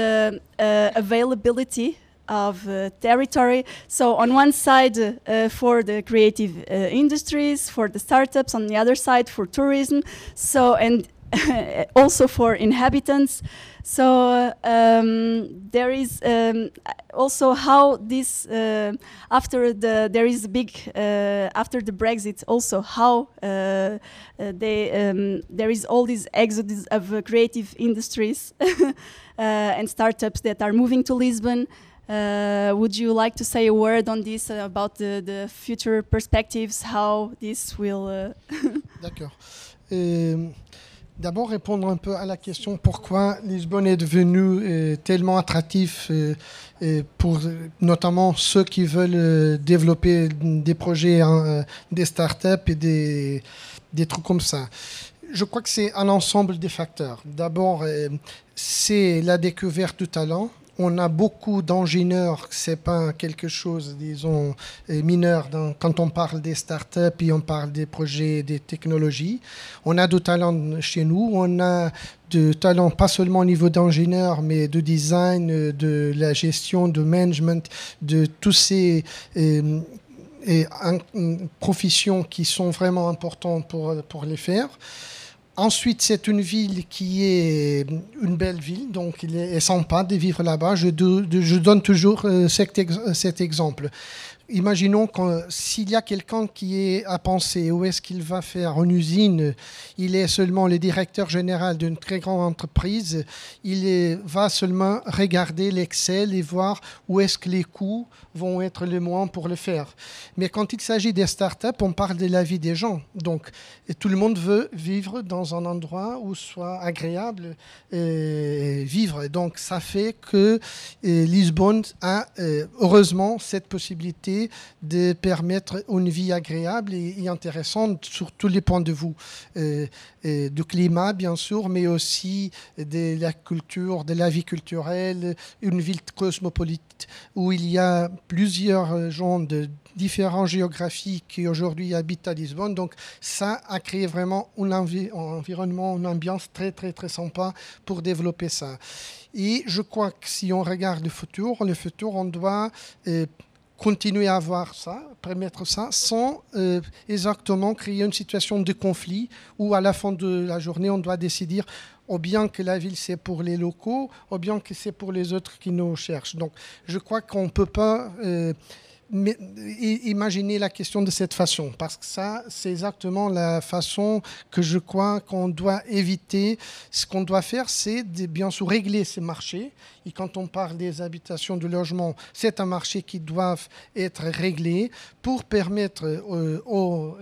availability of uh, territory. So on one side uh, for the creative uh, industries, for the startups, on the other side for tourism. So and <laughs> also for inhabitants. So um, there is um, also how this uh, after the there is big uh, after the Brexit also how uh, they um, there is all these exodus of creative industries <laughs> and startups that are moving to Lisbon. Uh, would you like to say a word on this uh, about the, future perspectives, how this will? Uh <laughs> D'accord. Euh, d'abord, répondre un peu à la question pourquoi Lisbonne est devenu euh, tellement attractif euh, pour notamment ceux qui veulent développer des projets, hein, des startups et des, des trucs comme ça je crois que c'est un ensemble des facteurs. D'abord, c'est la découverte du talent on a beaucoup d'ingénieurs, c'est pas quelque chose, disons, euh, mineur quand on parle des startups et on parle des projets, des technologies. On a du talent chez nous, on a du talent pas seulement au niveau d'ingénieur, mais de design, de la gestion, de management, de tous ces euh, professions qui sont vraiment importantes pour, pour les faire. Ensuite, c'est une ville qui est une belle ville, donc il est sympa de vivre là-bas. Je, donne toujours euh, cet exemple. Imaginons que s'il y a quelqu'un qui est à penser où est-ce qu'il va faire une usine, il est seulement le directeur général d'une très grande entreprise, il va seulement regarder l'Excel et voir où est-ce que les coûts vont être le moins pour le faire. Mais quand il s'agit des startups, on parle de la vie des gens. Donc tout le monde veut vivre dans un endroit où soit agréable vivre. Donc ça fait que Lisbonne a euh, heureusement cette possibilité de permettre une vie agréable et, intéressante sur tous les points de vue. Euh, euh, du climat, bien sûr, mais aussi de la culture, de la vie culturelle, une ville cosmopolite où il y a plusieurs gens de différentes géographies qui aujourd'hui habitent à Lisbonne. Donc ça a créé vraiment un, environnement, une ambiance très très très sympa pour développer ça. Et je crois que si on regarde le futur, le futur, on doit euh, continuer à avoir ça, permettre ça, sans euh, exactement créer une situation de conflit où à la fin de la journée, on doit décider ou bien que la ville c'est pour les locaux, ou bien que c'est pour les autres qui nous cherchent. Donc je crois qu'on ne peut pas... Euh, mais, imaginez la question de cette façon, parce que ça, c'est exactement la façon que je crois qu'on doit éviter. Ce qu'on doit faire, c'est bien sûr régler ces marchés. Et quand on parle des habitations, de logement, c'est un marché qui doit être réglé pour permettre euh, aux...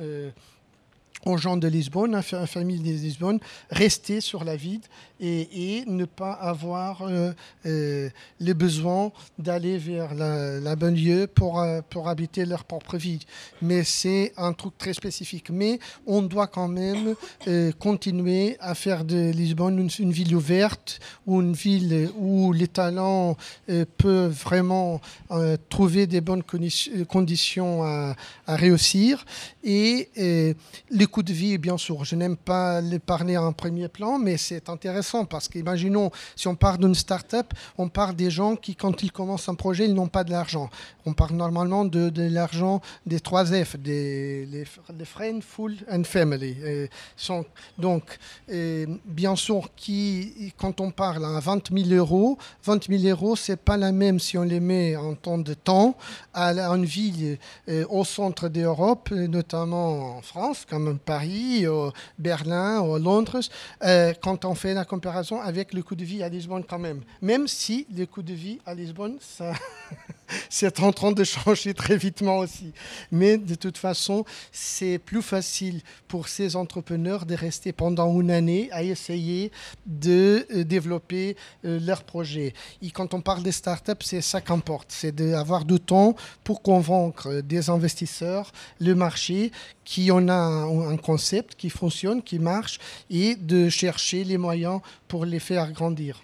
Euh, aux gens de Lisbonne, à la famille de Lisbonne, rester sur la ville et, ne pas avoir euh, euh, le besoin d'aller vers la, la banlieue pour, euh, pour habiter leur propre vie. Mais c'est un truc très spécifique. Mais on doit quand même continuer à faire de Lisbonne une, ville ouverte, ou une ville où les talents peuvent vraiment trouver des bonnes conditions à, à réussir. Et les de vie, bien sûr, je n'aime pas le parler en premier plan, mais c'est intéressant parce qu'imaginons, si on parle d'une start-up, on parle des gens qui, quand ils commencent un projet, ils n'ont pas de l'argent. On parle normalement de, l'argent des trois F, des les, friends, full and family. sont, donc, bien sûr, qui, quand on parle à 20 000 euros, 20 000 euros, c'est pas la même si on les met en temps de temps à une ville au centre d'Europe, notamment en France, comme Paris, Berlin, ou Londres, euh, quand on fait la comparaison avec le coût de vie à Lisbonne quand même. Même si le coût de vie à Lisbonne, ça... <laughs> <laughs> c'est en train de changer très vitement aussi. Mais de toute façon, c'est plus facile pour ces entrepreneurs de rester pendant une année à essayer de euh, développer euh, leur projet. Et quand on parle des startups, c'est ça qu'importe, c'est d'avoir du temps pour convaincre des investisseurs, le marché, qui en a un concept qui fonctionne, qui marche, et de chercher les moyens pour les faire grandir.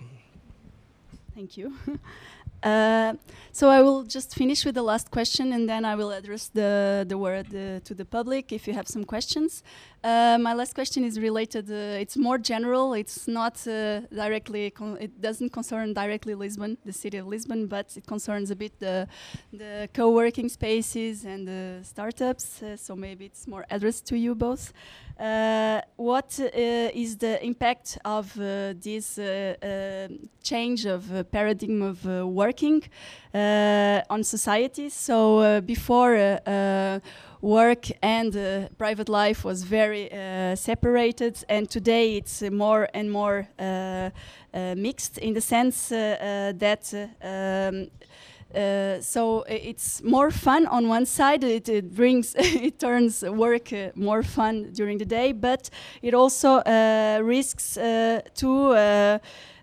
Thank. <laughs> Uh, so I will just finish with the last question, and then I will address the the word uh, to the public if you have some questions. Uh, my last question is related. Uh, it's more general. It's not uh, directly. it doesn't concern directly Lisbon, the city of Lisbon, but it concerns a bit the the co-working spaces and the startups. Uh, so maybe it's more addressed to you both. Uh, what uh, is the impact of this change of paradigm of working on society? So before work and uh, private life was very uh, separated, and today it's uh, more and more mixed in the sense that um, uh, so it's more fun on one side. It, it brings, <laughs> it turns work uh, more fun during the day, but it also uh, risks uh, to uh,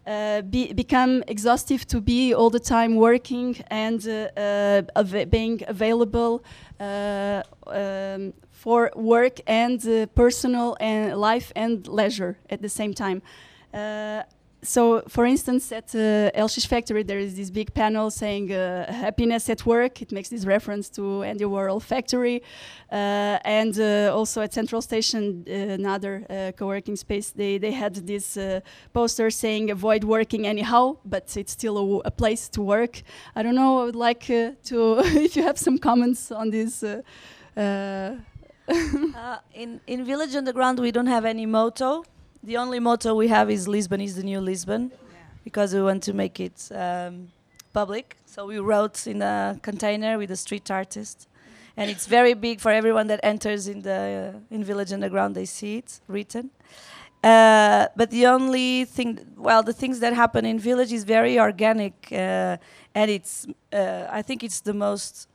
Uh, be, become exhaustive to be all the time working and uh, uh, av being available um, for work and personal and life and leisure at the same time so, for instance, at uh, LX Factory, there is this big panel saying uh, happiness at work. It makes this reference to Andy Warhol Factory. Uh, and uh, also at Central Station, uh, another uh, co working space, they, they had this poster saying avoid working anyhow, but it's still a, a place to work. I don't know, I would like to, <laughs> if you have some comments on this. <laughs> in, in Village Underground, we don't have any motto. The only motto we have is Lisbon is the new Lisbon, yeah. because we want to make it um, public. So we wrote in a container with a street artist, and it's very big for everyone that enters in the uh, in Village Underground. They see it written. Uh, but the only thing, well, the things that happen in Village is very organic, uh, and it's. Uh, I think it's the most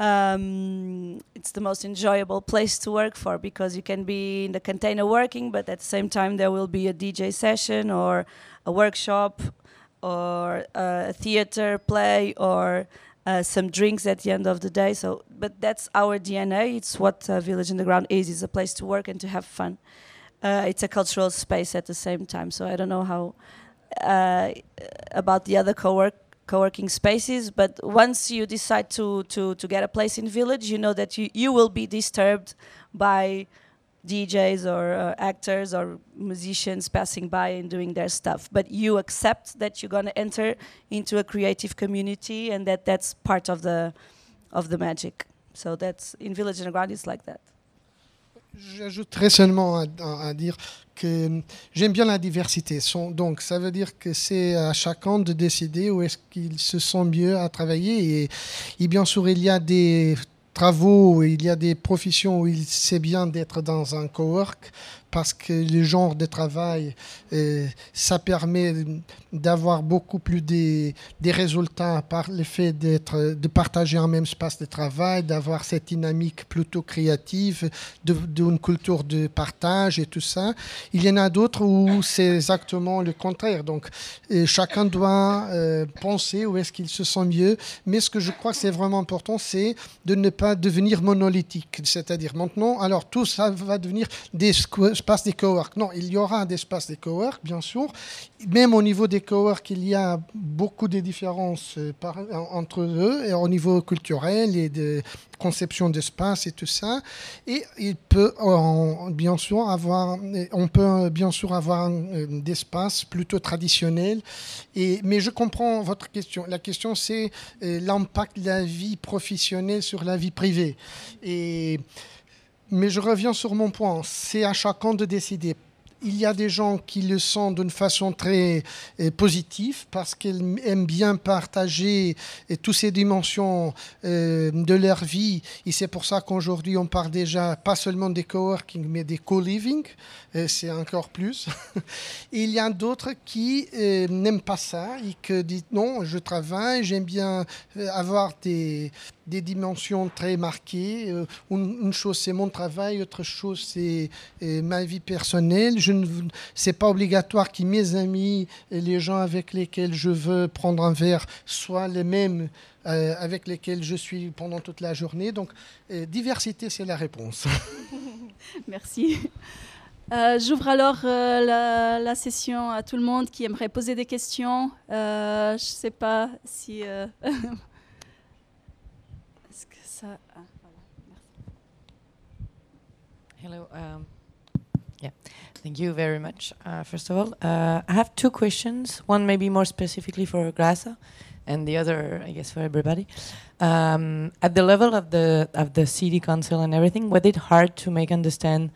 um, it's the most enjoyable place to work for because you can be in the container working, but at the same time there will be a DJ session or a workshop or a theater play or uh, some drinks at the end of the day. So, but that's our DNA. It's what uh, Village Underground is: It's a place to work and to have fun. Uh, it's a cultural space at the same time. So I don't know how uh, about the other co-work co-working spaces but once you decide to, to, to get a place in village you know that you, you will be disturbed by DJs or uh, actors or musicians passing by and doing their stuff. But you accept that you're going to enter into a creative community and that that's part of the of the magic. So that's in village underground it's like that J'ajouterais seulement à, dire que j'aime bien la diversité. Donc, ça veut dire que c'est à chacun de décider où est-ce qu'il se sent mieux à travailler. Et, et, bien sûr, il y a des travaux, il y a des professions où il c'est bien d'être dans un cowork parce que le genre de travail, euh, ça permet d'avoir beaucoup plus des, des, résultats par le fait d'être, de partager un même espace de travail, d'avoir cette dynamique plutôt créative, d'une culture de partage et tout ça. Il y en a d'autres où c'est exactement le contraire. Donc, euh, chacun doit euh, penser où est-ce qu'il se sent mieux. Mais ce que je crois que c'est vraiment important, c'est de ne pas devenir monolithique. C'est-à-dire maintenant, alors tout ça va devenir des espace des cowork. Non, il y aura des espaces des cowork, bien sûr. Même au niveau des cowork, il y a beaucoup de différences euh, entre eux, au niveau culturel et de conception d'espace et tout ça. Et il peut, bien sûr, avoir, on peut bien sûr avoir des espaces plutôt traditionnels. Et, mais je comprends votre question. La question, c'est euh, l'impact de la vie professionnelle sur la vie privée. Et mais je reviens sur mon point. C'est à chacun de décider il y a des gens qui le sont d'une façon très euh, positive parce qu'ils aiment bien partager euh, toutes ces dimensions euh, de leur vie. Et c'est pour ça qu'aujourd'hui, on parle déjà pas seulement des coworking, mais des co-living. c'est encore plus. <laughs> il y a d'autres qui n'aiment pas ça et qui disent non, je travaille, j'aime bien avoir des des dimensions très marquées. Euh, une, chose, c'est mon travail, autre chose, c'est euh, ma vie personnelle. Je ne, c'est pas obligatoire que mes amis les gens avec lesquels je veux prendre un verre soient les mêmes euh, avec lesquels je suis pendant toute la journée. Donc, diversité, c'est la réponse. <laughs> Merci. J'ouvre alors la, session à tout le monde qui aimerait poser des questions. je ne sais pas si <laughs> Hello. Um, yeah, thank you very much. Uh, first of all, uh, I have two questions. One maybe more specifically for Graça, and the other, I guess, for everybody. Um, at the level of the of the city council and everything, was it hard to make understand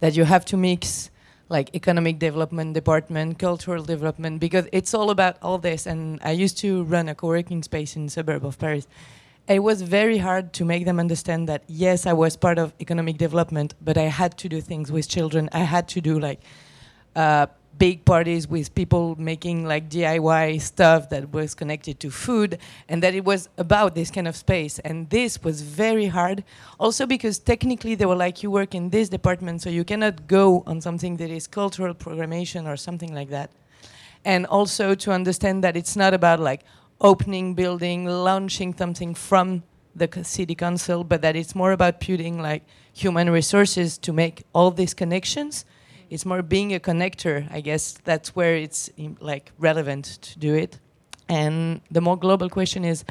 that you have to mix like economic development department, cultural development, because it's all about all this. And I used to run a co-working space in suburb of Paris, it was very hard to make them understand that yes, I was part of economic development, but I had to do things with children. I had to do like uh, big parties with people making like DIY stuff that was connected to food, and that it was about this kind of space. And this was very hard, also because technically they were like, you work in this department, so you cannot go on something that is cultural programming or something like that. And also to understand that it's not about like opening building, launching something from the city council, but that it's more about putting like human resources to make all these connections. It's more being a connector, I guess. That's where it's like relevant to do it. And the more global question is,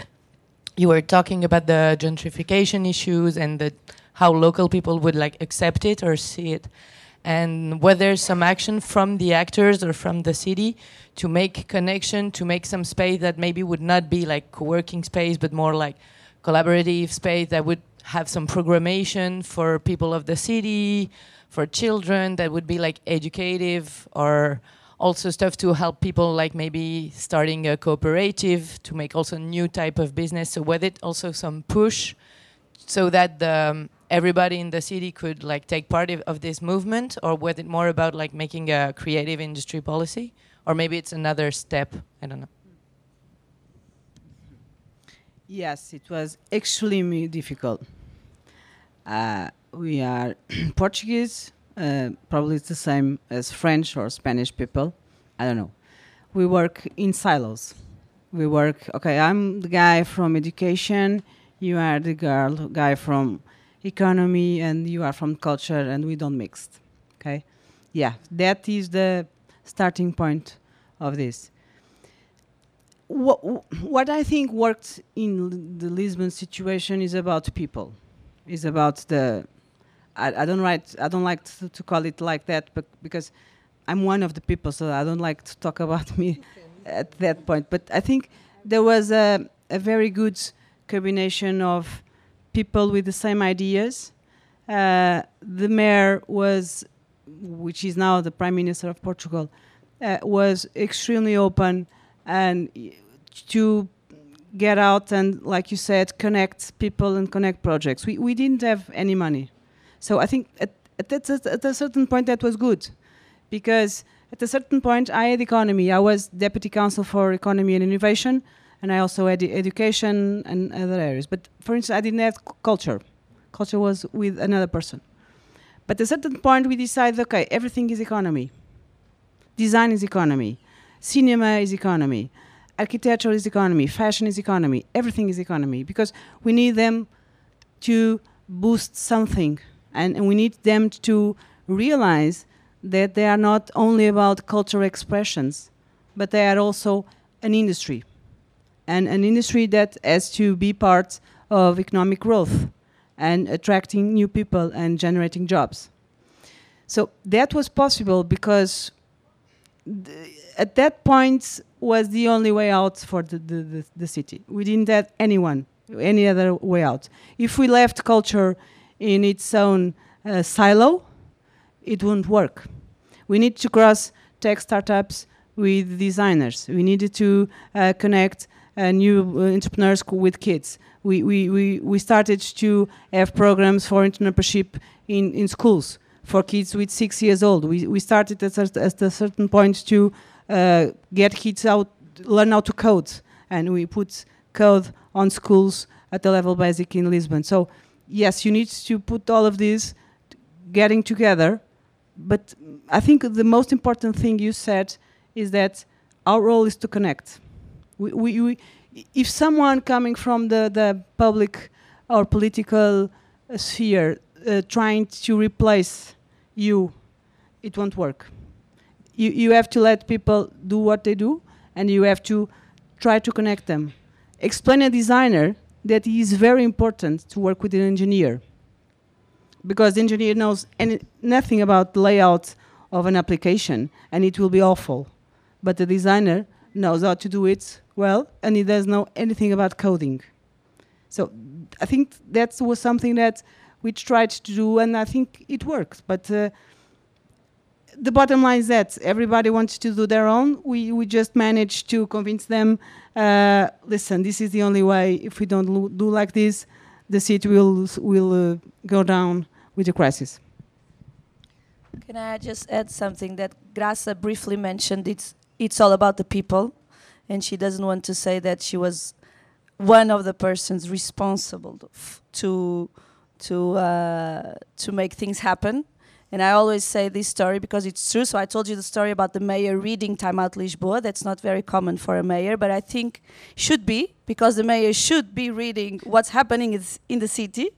you were talking about the gentrification issues and the, how local people would like accept it or see it and whether some action from the actors or from the city to make connection, to make some space that maybe would not be like co-working space, but more like collaborative space that would have some programmation for people of the city, for children that would be like educative or also stuff to help people like maybe starting a cooperative to make also new type of business. So with it also some push so that the um, everybody in the city could like take part of this movement, or was it more about like making a creative industry policy, or maybe it's another step? I don't know. Yes, it was extremely difficult. Uh, we are <clears throat> Portuguese, uh, probably it's the same as French or Spanish people. I don't know. We work in silos. We work, okay, I'm the guy from education, you are the girl, guy from economy and you are from culture and we don't mix okay? Yeah that is the starting point of this. What, what i think worked in the lisbon situation is about people is about the I, I don't write i don't like to, to, call it like that but because i'm one of the people so i don't like to talk about me at that point. But i think there was a, a very good combination of people with the same ideas. Uh, the mayor was, which is now the prime minister of Portugal, uh, was extremely open and to get out and, like you said, connect people and connect projects. We, we didn't have any money. So I think at, at, at a certain point that was good because at a certain point I had economy. I was deputy council for economy and innovation and I also had education and other areas. But for instance, I didn't have culture. Culture was with another person. But at a certain point, we decided, okay, everything is economy. Design is economy. Cinema is economy. Architecture is economy. Fashion is economy. Everything is economy because we need them to boost something, and, and we need them to realize that they are not only about cultural expressions, but they are also an industry, and an industry that has to be part of economic growth and attracting new people and generating jobs. So that was possible because at that point was the only way out for the, the, the, the, city. We didn't have anyone, any other way out. If we left culture in its own uh, silo, it wouldn't work. We need to cross tech startups with designers. We needed to uh, connect uh, new uh, entrepreneurs with kids. We, we, we, we started to have programs for entrepreneurship in, in schools for kids with six years old. We, we started at, at a certain point to uh, get kids out, learn how to code, and we put code on schools at the level basic in Lisbon. So yes, you need to put all of this getting together, but I think the most important thing you said is that our role is to connect. We, we, we, if someone coming from the, the public or political sphere uh, trying to replace you, it won't work. You, you have to let people do what they do, and you have to try to connect them. Explain a designer that it is very important to work with an engineer, because the engineer knows any, nothing about the layout of an application, and it will be awful. But the designer knows how to do it well, and he doesn't know anything about coding. So I think that was something that we tried to do, and I think it works. But uh, the bottom line is that everybody wants to do their own. We, we just managed to convince them, uh, listen, this is the only way. If we don't do like this, the city will, will uh, go down with the crisis. Can I just add something that Graça briefly mentioned? It's, it's all about the people and she doesn't want to say that she was one of the persons responsible to to uh, to make things happen. And I always say this story because it's true. So I told you the story about the mayor reading Time Out Lisboa. That's not very common for a mayor, but I think should be because the mayor should be reading what's happening in the city.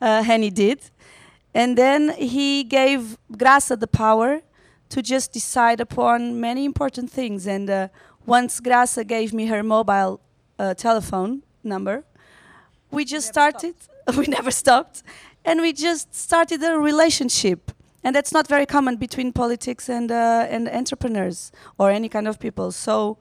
Uh, and he did. And then he gave Graça the power to just decide upon many important things. And uh, once Graça gave me her mobile uh, telephone number, we just started. <laughs> we never stopped, and we just started a relationship. And that's not very common between politics and uh, and entrepreneurs or any kind of people. So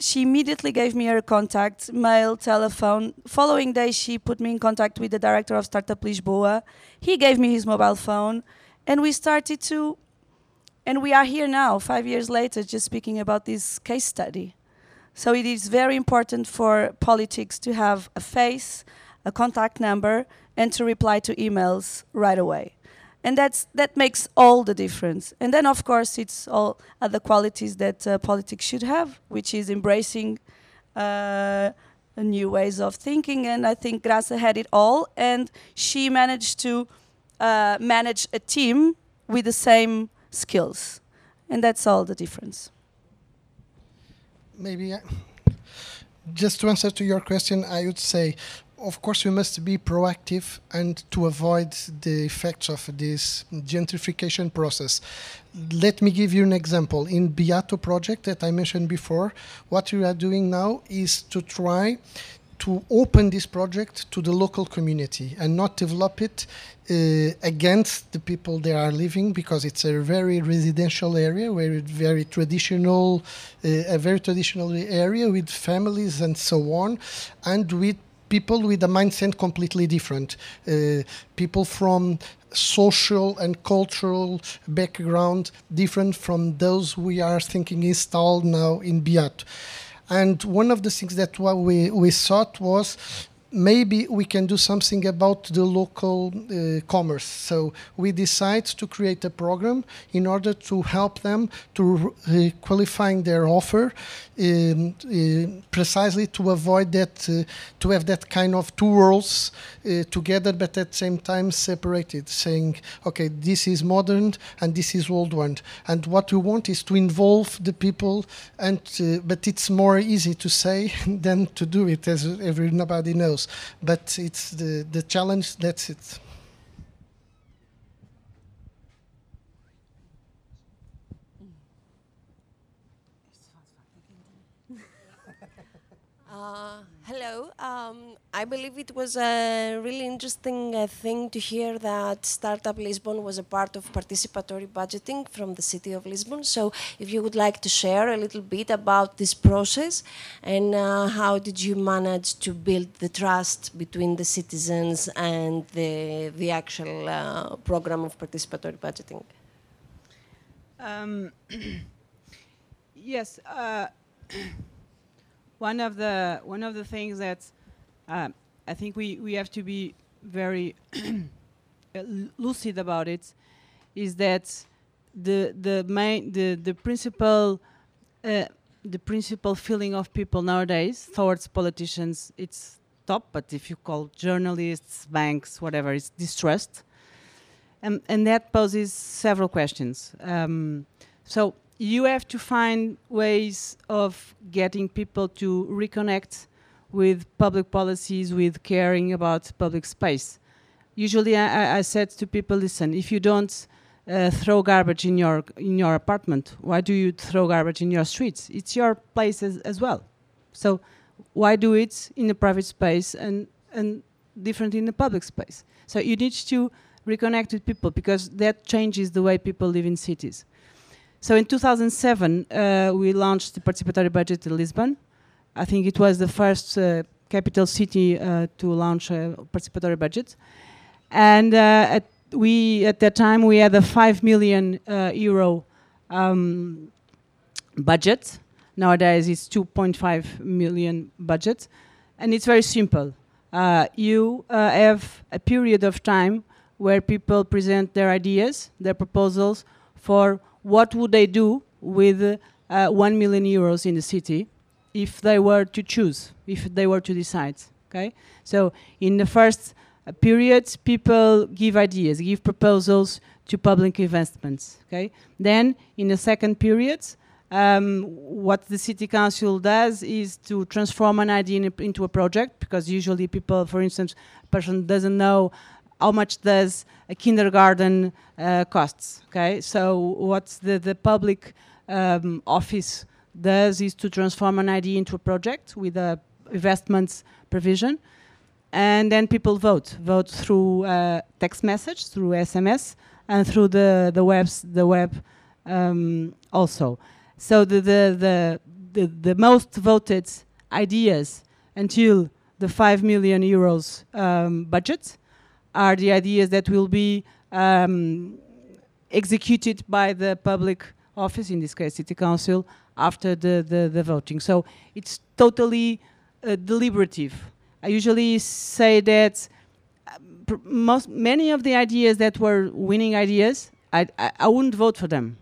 she immediately gave me her contact, mail, telephone. Following day, she put me in contact with the director of Startup Lisboa. He gave me his mobile phone, and we started to and we are here now, five years later, just speaking about this case study. So it is very important for politics to have a face, a contact number, and to reply to emails right away. And that's, that makes all the difference. And then, of course, it's all other qualities that uh, politics should have, which is embracing uh, new ways of thinking. And I think Graça had it all. And she managed to uh, manage a team with the same skills. And that's all the difference. Maybe I, just to answer to your question, I would say, of course, we must be proactive and to avoid the effects of this gentrification process. Let me give you an example. In Beato project that I mentioned before, what we are doing now is to try to open this project to the local community and not develop it uh, against the people they are living because it's a very residential area, very very traditional, uh, a very traditional area with families and so on, and with people with a mindset completely different, uh, people from social and cultural background different from those we are thinking installed now in Beato. And one of the things that we, we thought was maybe we can do something about the local uh, commerce. So we decide to create a program in order to help them to uh, qualifying their offer um, uh, precisely to avoid that, uh, to have that kind of two worlds uh, together, but at the same time separated, saying, okay, this is modern and this is old one. And what we want is to involve the people, and but it's more easy to say <laughs> than to do it, as everybody knows. But it's the, the challenge, that's it. <laughs> Uh, hello. Um, I believe it was a really interesting uh, thing to hear that Startup Lisbon was a part of participatory budgeting from the city of Lisbon. So, if you would like to share a little bit about this process and uh, how did you manage to build the trust between the citizens and the, the actual uh, program of participatory budgeting? Um, <clears throat> yes. <clears throat> One of the one of the things that uh, I think we, we have to be very <clears throat> lucid about it is that the the main the the principal uh, the principal feeling of people nowadays towards politicians it's top but if you call journalists banks whatever it's distrust and and that poses several questions. Um, so you have to find ways of getting people to reconnect with public policies, with caring about public space. Usually, I, I said to people, listen, if you don't uh, throw garbage in your in your apartment, why do you throw garbage in your streets? It's your place as, as well. So, why do it in the private space and and different in the public space? So you need to reconnect with people because that changes the way people live in cities. So in 2007, uh, we launched the participatory budget in Lisbon. I think it was the first uh, capital city uh, to launch a participatory budget. And uh, at we at that time we had a five million uh, euro um, budget. Nowadays it's 2.5 million budget, and it's very simple. Uh, you have a period of time where people present their ideas, their proposals for what would they do with uh, 1 million euros in the city if they were to choose, if they were to decide. Okay, so in the first uh, periods, people give ideas, give proposals to public investments. Okay, then in the second periods, um, what the city council does is to transform an idea in a, into a project because usually people, for instance, a person doesn't know how much does a kindergarten uh, costs. Okay, so what the the public um, office does is to transform an idea into a project with a investments provision, and then people vote vote through uh, text message, through SMS, and through the the webs the web um, also. So the the the the, the most voted ideas until the five million euros um, budget are the ideas that will be um, executed by the public office, in this case, City Council, after the, the, the voting. So it's totally uh, deliberative. I usually say that um, most many of the ideas that were winning ideas, I, I, I wouldn't vote for them.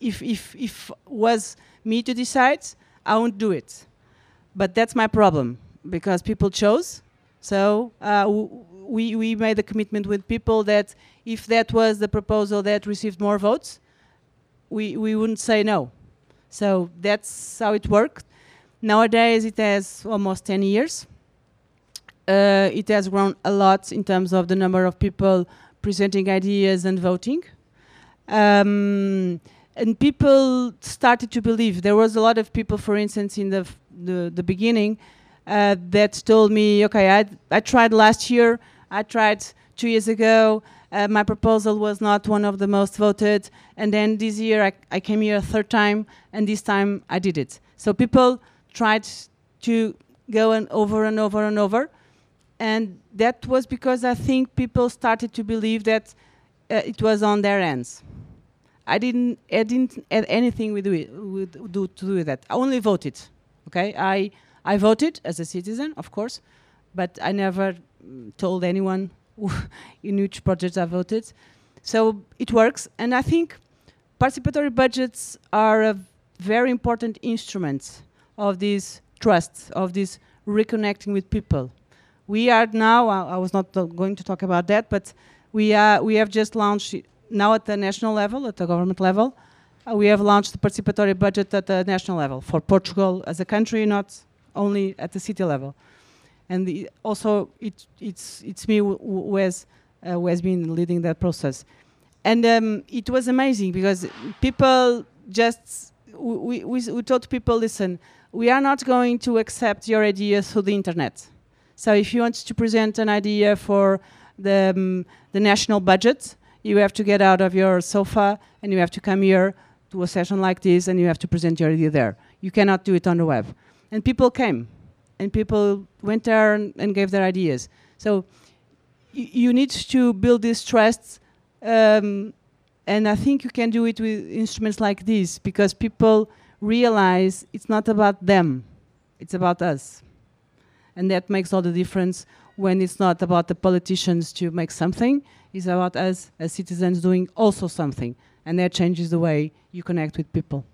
If, if, if was me to decide, I won't do it. But that's my problem because people chose. So uh, we, we made a commitment with people that if that was the proposal that received more votes, we, we wouldn't say no. So that's how it worked. Nowadays, it has almost 10 years. Uh, it has grown a lot in terms of the number of people presenting ideas and voting. Um, and people started to believe. There was a lot of people, for instance, in the, the, the beginning, uh, that told me, okay, I, I tried last year, I tried two years ago. Uh, my proposal was not one of the most voted. And then this year I, I came here a third time, and this time I did it. So people tried to go and over and over and over. And that was because I think people started to believe that uh, it was on their hands. I didn't, I didn't have anything with, with do, to do with that. I only voted. Okay, I, I voted as a citizen, of course, but I never told anyone <laughs> in which projects I voted. So it works, and I think participatory budgets are a very important instrument of this trust, of this reconnecting with people. We are now, I, I was not going to talk about that, but we, are, we have just launched now at the national level, at the government level, uh, we have launched the participatory budget at the national level for Portugal as a country, not only at the city level and the, also it, it's it's me who has uh, who has been leading that process, and um, it was amazing because people just we, we, we told people listen we are not going to accept your idea through the internet. So if you want to present an idea for the, um, the national budget, you have to get out of your sofa and you have to come here to a session like this and you have to present your idea there. You cannot do it on the web. And people came and people went there and, and gave their ideas. So you need to build this trust um, and I think you can do it with instruments like this because people realize it's not about them, it's about us. And that makes all the difference when it's not about the politicians to make something, it's about us as citizens doing also something. And that changes the way you connect with people.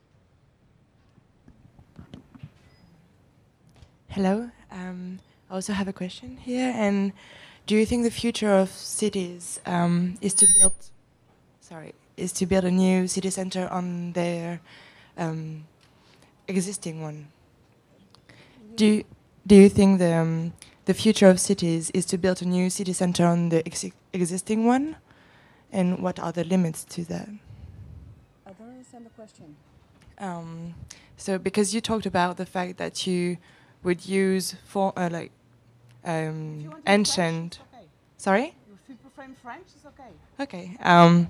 Hello. Um, I also have a question here. And do you think the future of cities um, is to build, sorry, is to build a new city center on their um, existing one? Do you, do you think the um, the future of cities is to build a new city center on the ex existing one? And what are the limits to that? I don't understand the question. Um, so because you talked about the fact that you would use for uh, like um, ancient. Okay. Sorry? French, it's okay. Ok. Um,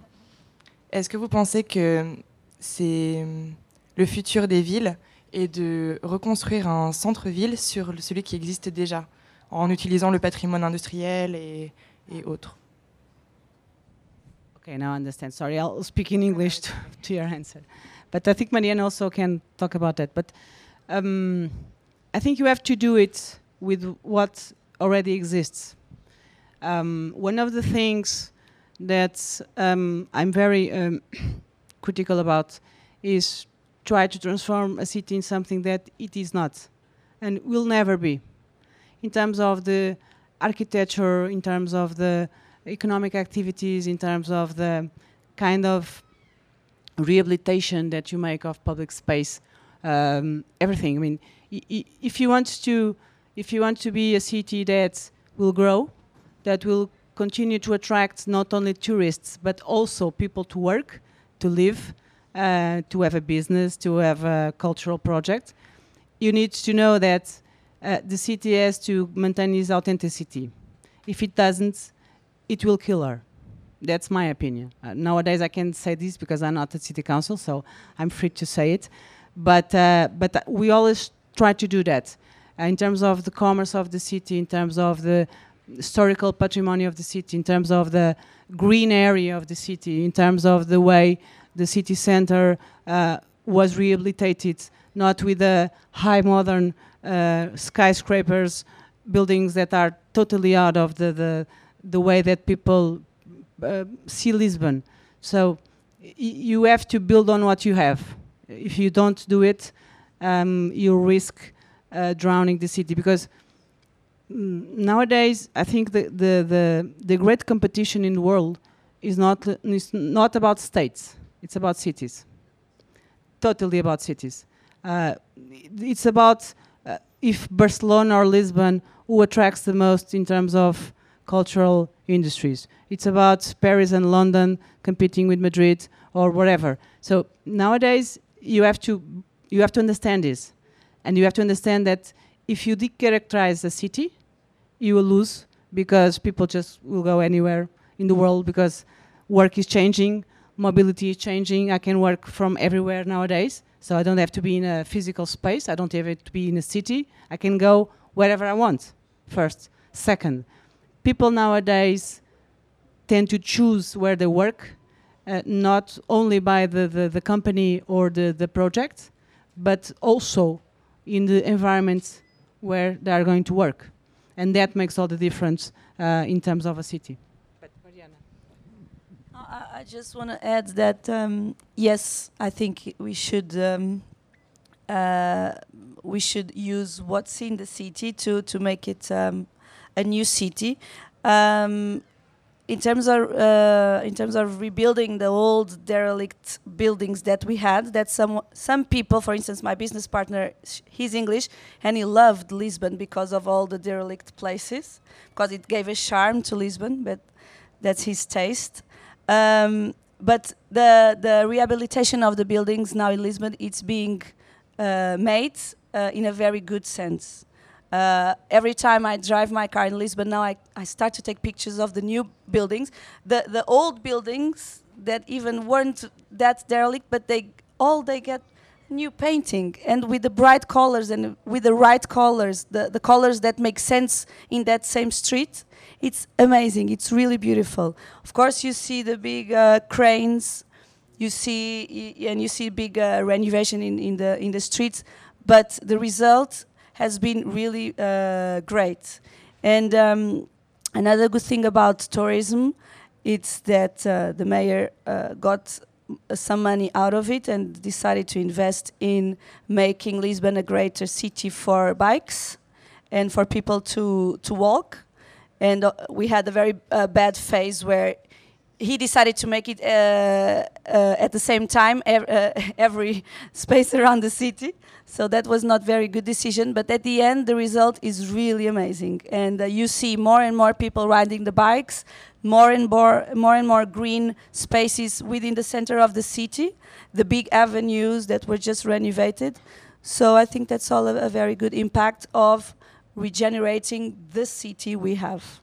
Est-ce que vous pensez que c'est le futur des villes et de reconstruire un centre-ville sur celui qui existe déjà, en utilisant le patrimoine industriel et, et autres? Okay, now I understand. Sorry, I'll speak in English to, to your answer. But I think Marianne also can talk about that. But um, I think you have to do it with what already exists. Um, one of the things that um, I'm very um, <coughs> critical about is try to transform a city in something that it is not and will never be. In terms of the architecture, in terms of the economic activities, in terms of the kind of rehabilitation that you make of public space, um, everything. I mean, if you want to, if you want to be a city that will grow, that will continue to attract not only tourists but also people to work, to live, uh, to have a business, to have a cultural project, you need to know that uh, the city has to maintain its authenticity. If it doesn't, it will kill her. That's my opinion. Uh, nowadays, I can say this because I'm not at city council, so I'm free to say it. But uh, but we always try to do that uh, in terms of the commerce of the city, in terms of the historical patrimony of the city, in terms of the green area of the city, in terms of the way the city center uh, was rehabilitated, not with the high modern uh, skyscrapers, buildings that are totally out of the, the, the way that people uh, see Lisbon. So you have to build on what you have. If you don't do it, um, you risk uh, drowning the city because mm, nowadays I think the, the, the, the, great competition in the world is not, is not about states, it's about cities. Totally about cities. Uh, it's about uh, if Barcelona or Lisbon, who attracts the most in terms of cultural industries. It's about Paris and London competing with Madrid or whatever. So nowadays you have to you have to understand this, and you have to understand that if you decharacterize a city, you will lose because people just will go anywhere in the world because work is changing, mobility is changing. I can work from everywhere nowadays, so I don't have to be in a physical space. I don't have to be in a city. I can go wherever I want. First, second, people nowadays tend to choose where they work, uh, not only by the, the, the, company or the, the project, but also in the environment where they are going to work. And that makes all the difference uh, in terms of a city. But I, I just want to add that um, yes, I think we should um, uh, we should use what's in the city to to make it um, a new city. Um, in terms of uh, in terms of rebuilding the old derelict buildings that we had, that some some people, for instance, my business partner, he's English and he loved Lisbon because of all the derelict places, because it gave a charm to Lisbon. But that's his taste. Um, but the the rehabilitation of the buildings now in Lisbon, it's being uh, made uh, in a very good sense. Uh, every time I drive my car in Lisbon now, I, I start to take pictures of the new buildings. The, the old buildings that even weren't that derelict, but they all they get new painting and with the bright colors and with the right colors, the, the colors that make sense in that same street. It's amazing. It's really beautiful. Of course, you see the big uh, cranes, you see and you see big uh, renovation in, in the in the streets, but the result has been really uh, great. And um, another good thing about tourism, it's that uh, the mayor uh, got some money out of it and decided to invest in making Lisbon a greater city for bikes and for people to to walk. And uh, we had a very uh, bad phase where he decided to make it uh, uh, at the same time ev- uh, <laughs> every space around the city. So that was not very good decision. But at the end, the result is really amazing, and you see more and more people riding the bikes, more and more, more and more green spaces within the center of the city, the big avenues that were just renovated. So I think that's all a, a very good impact of regenerating the city we have.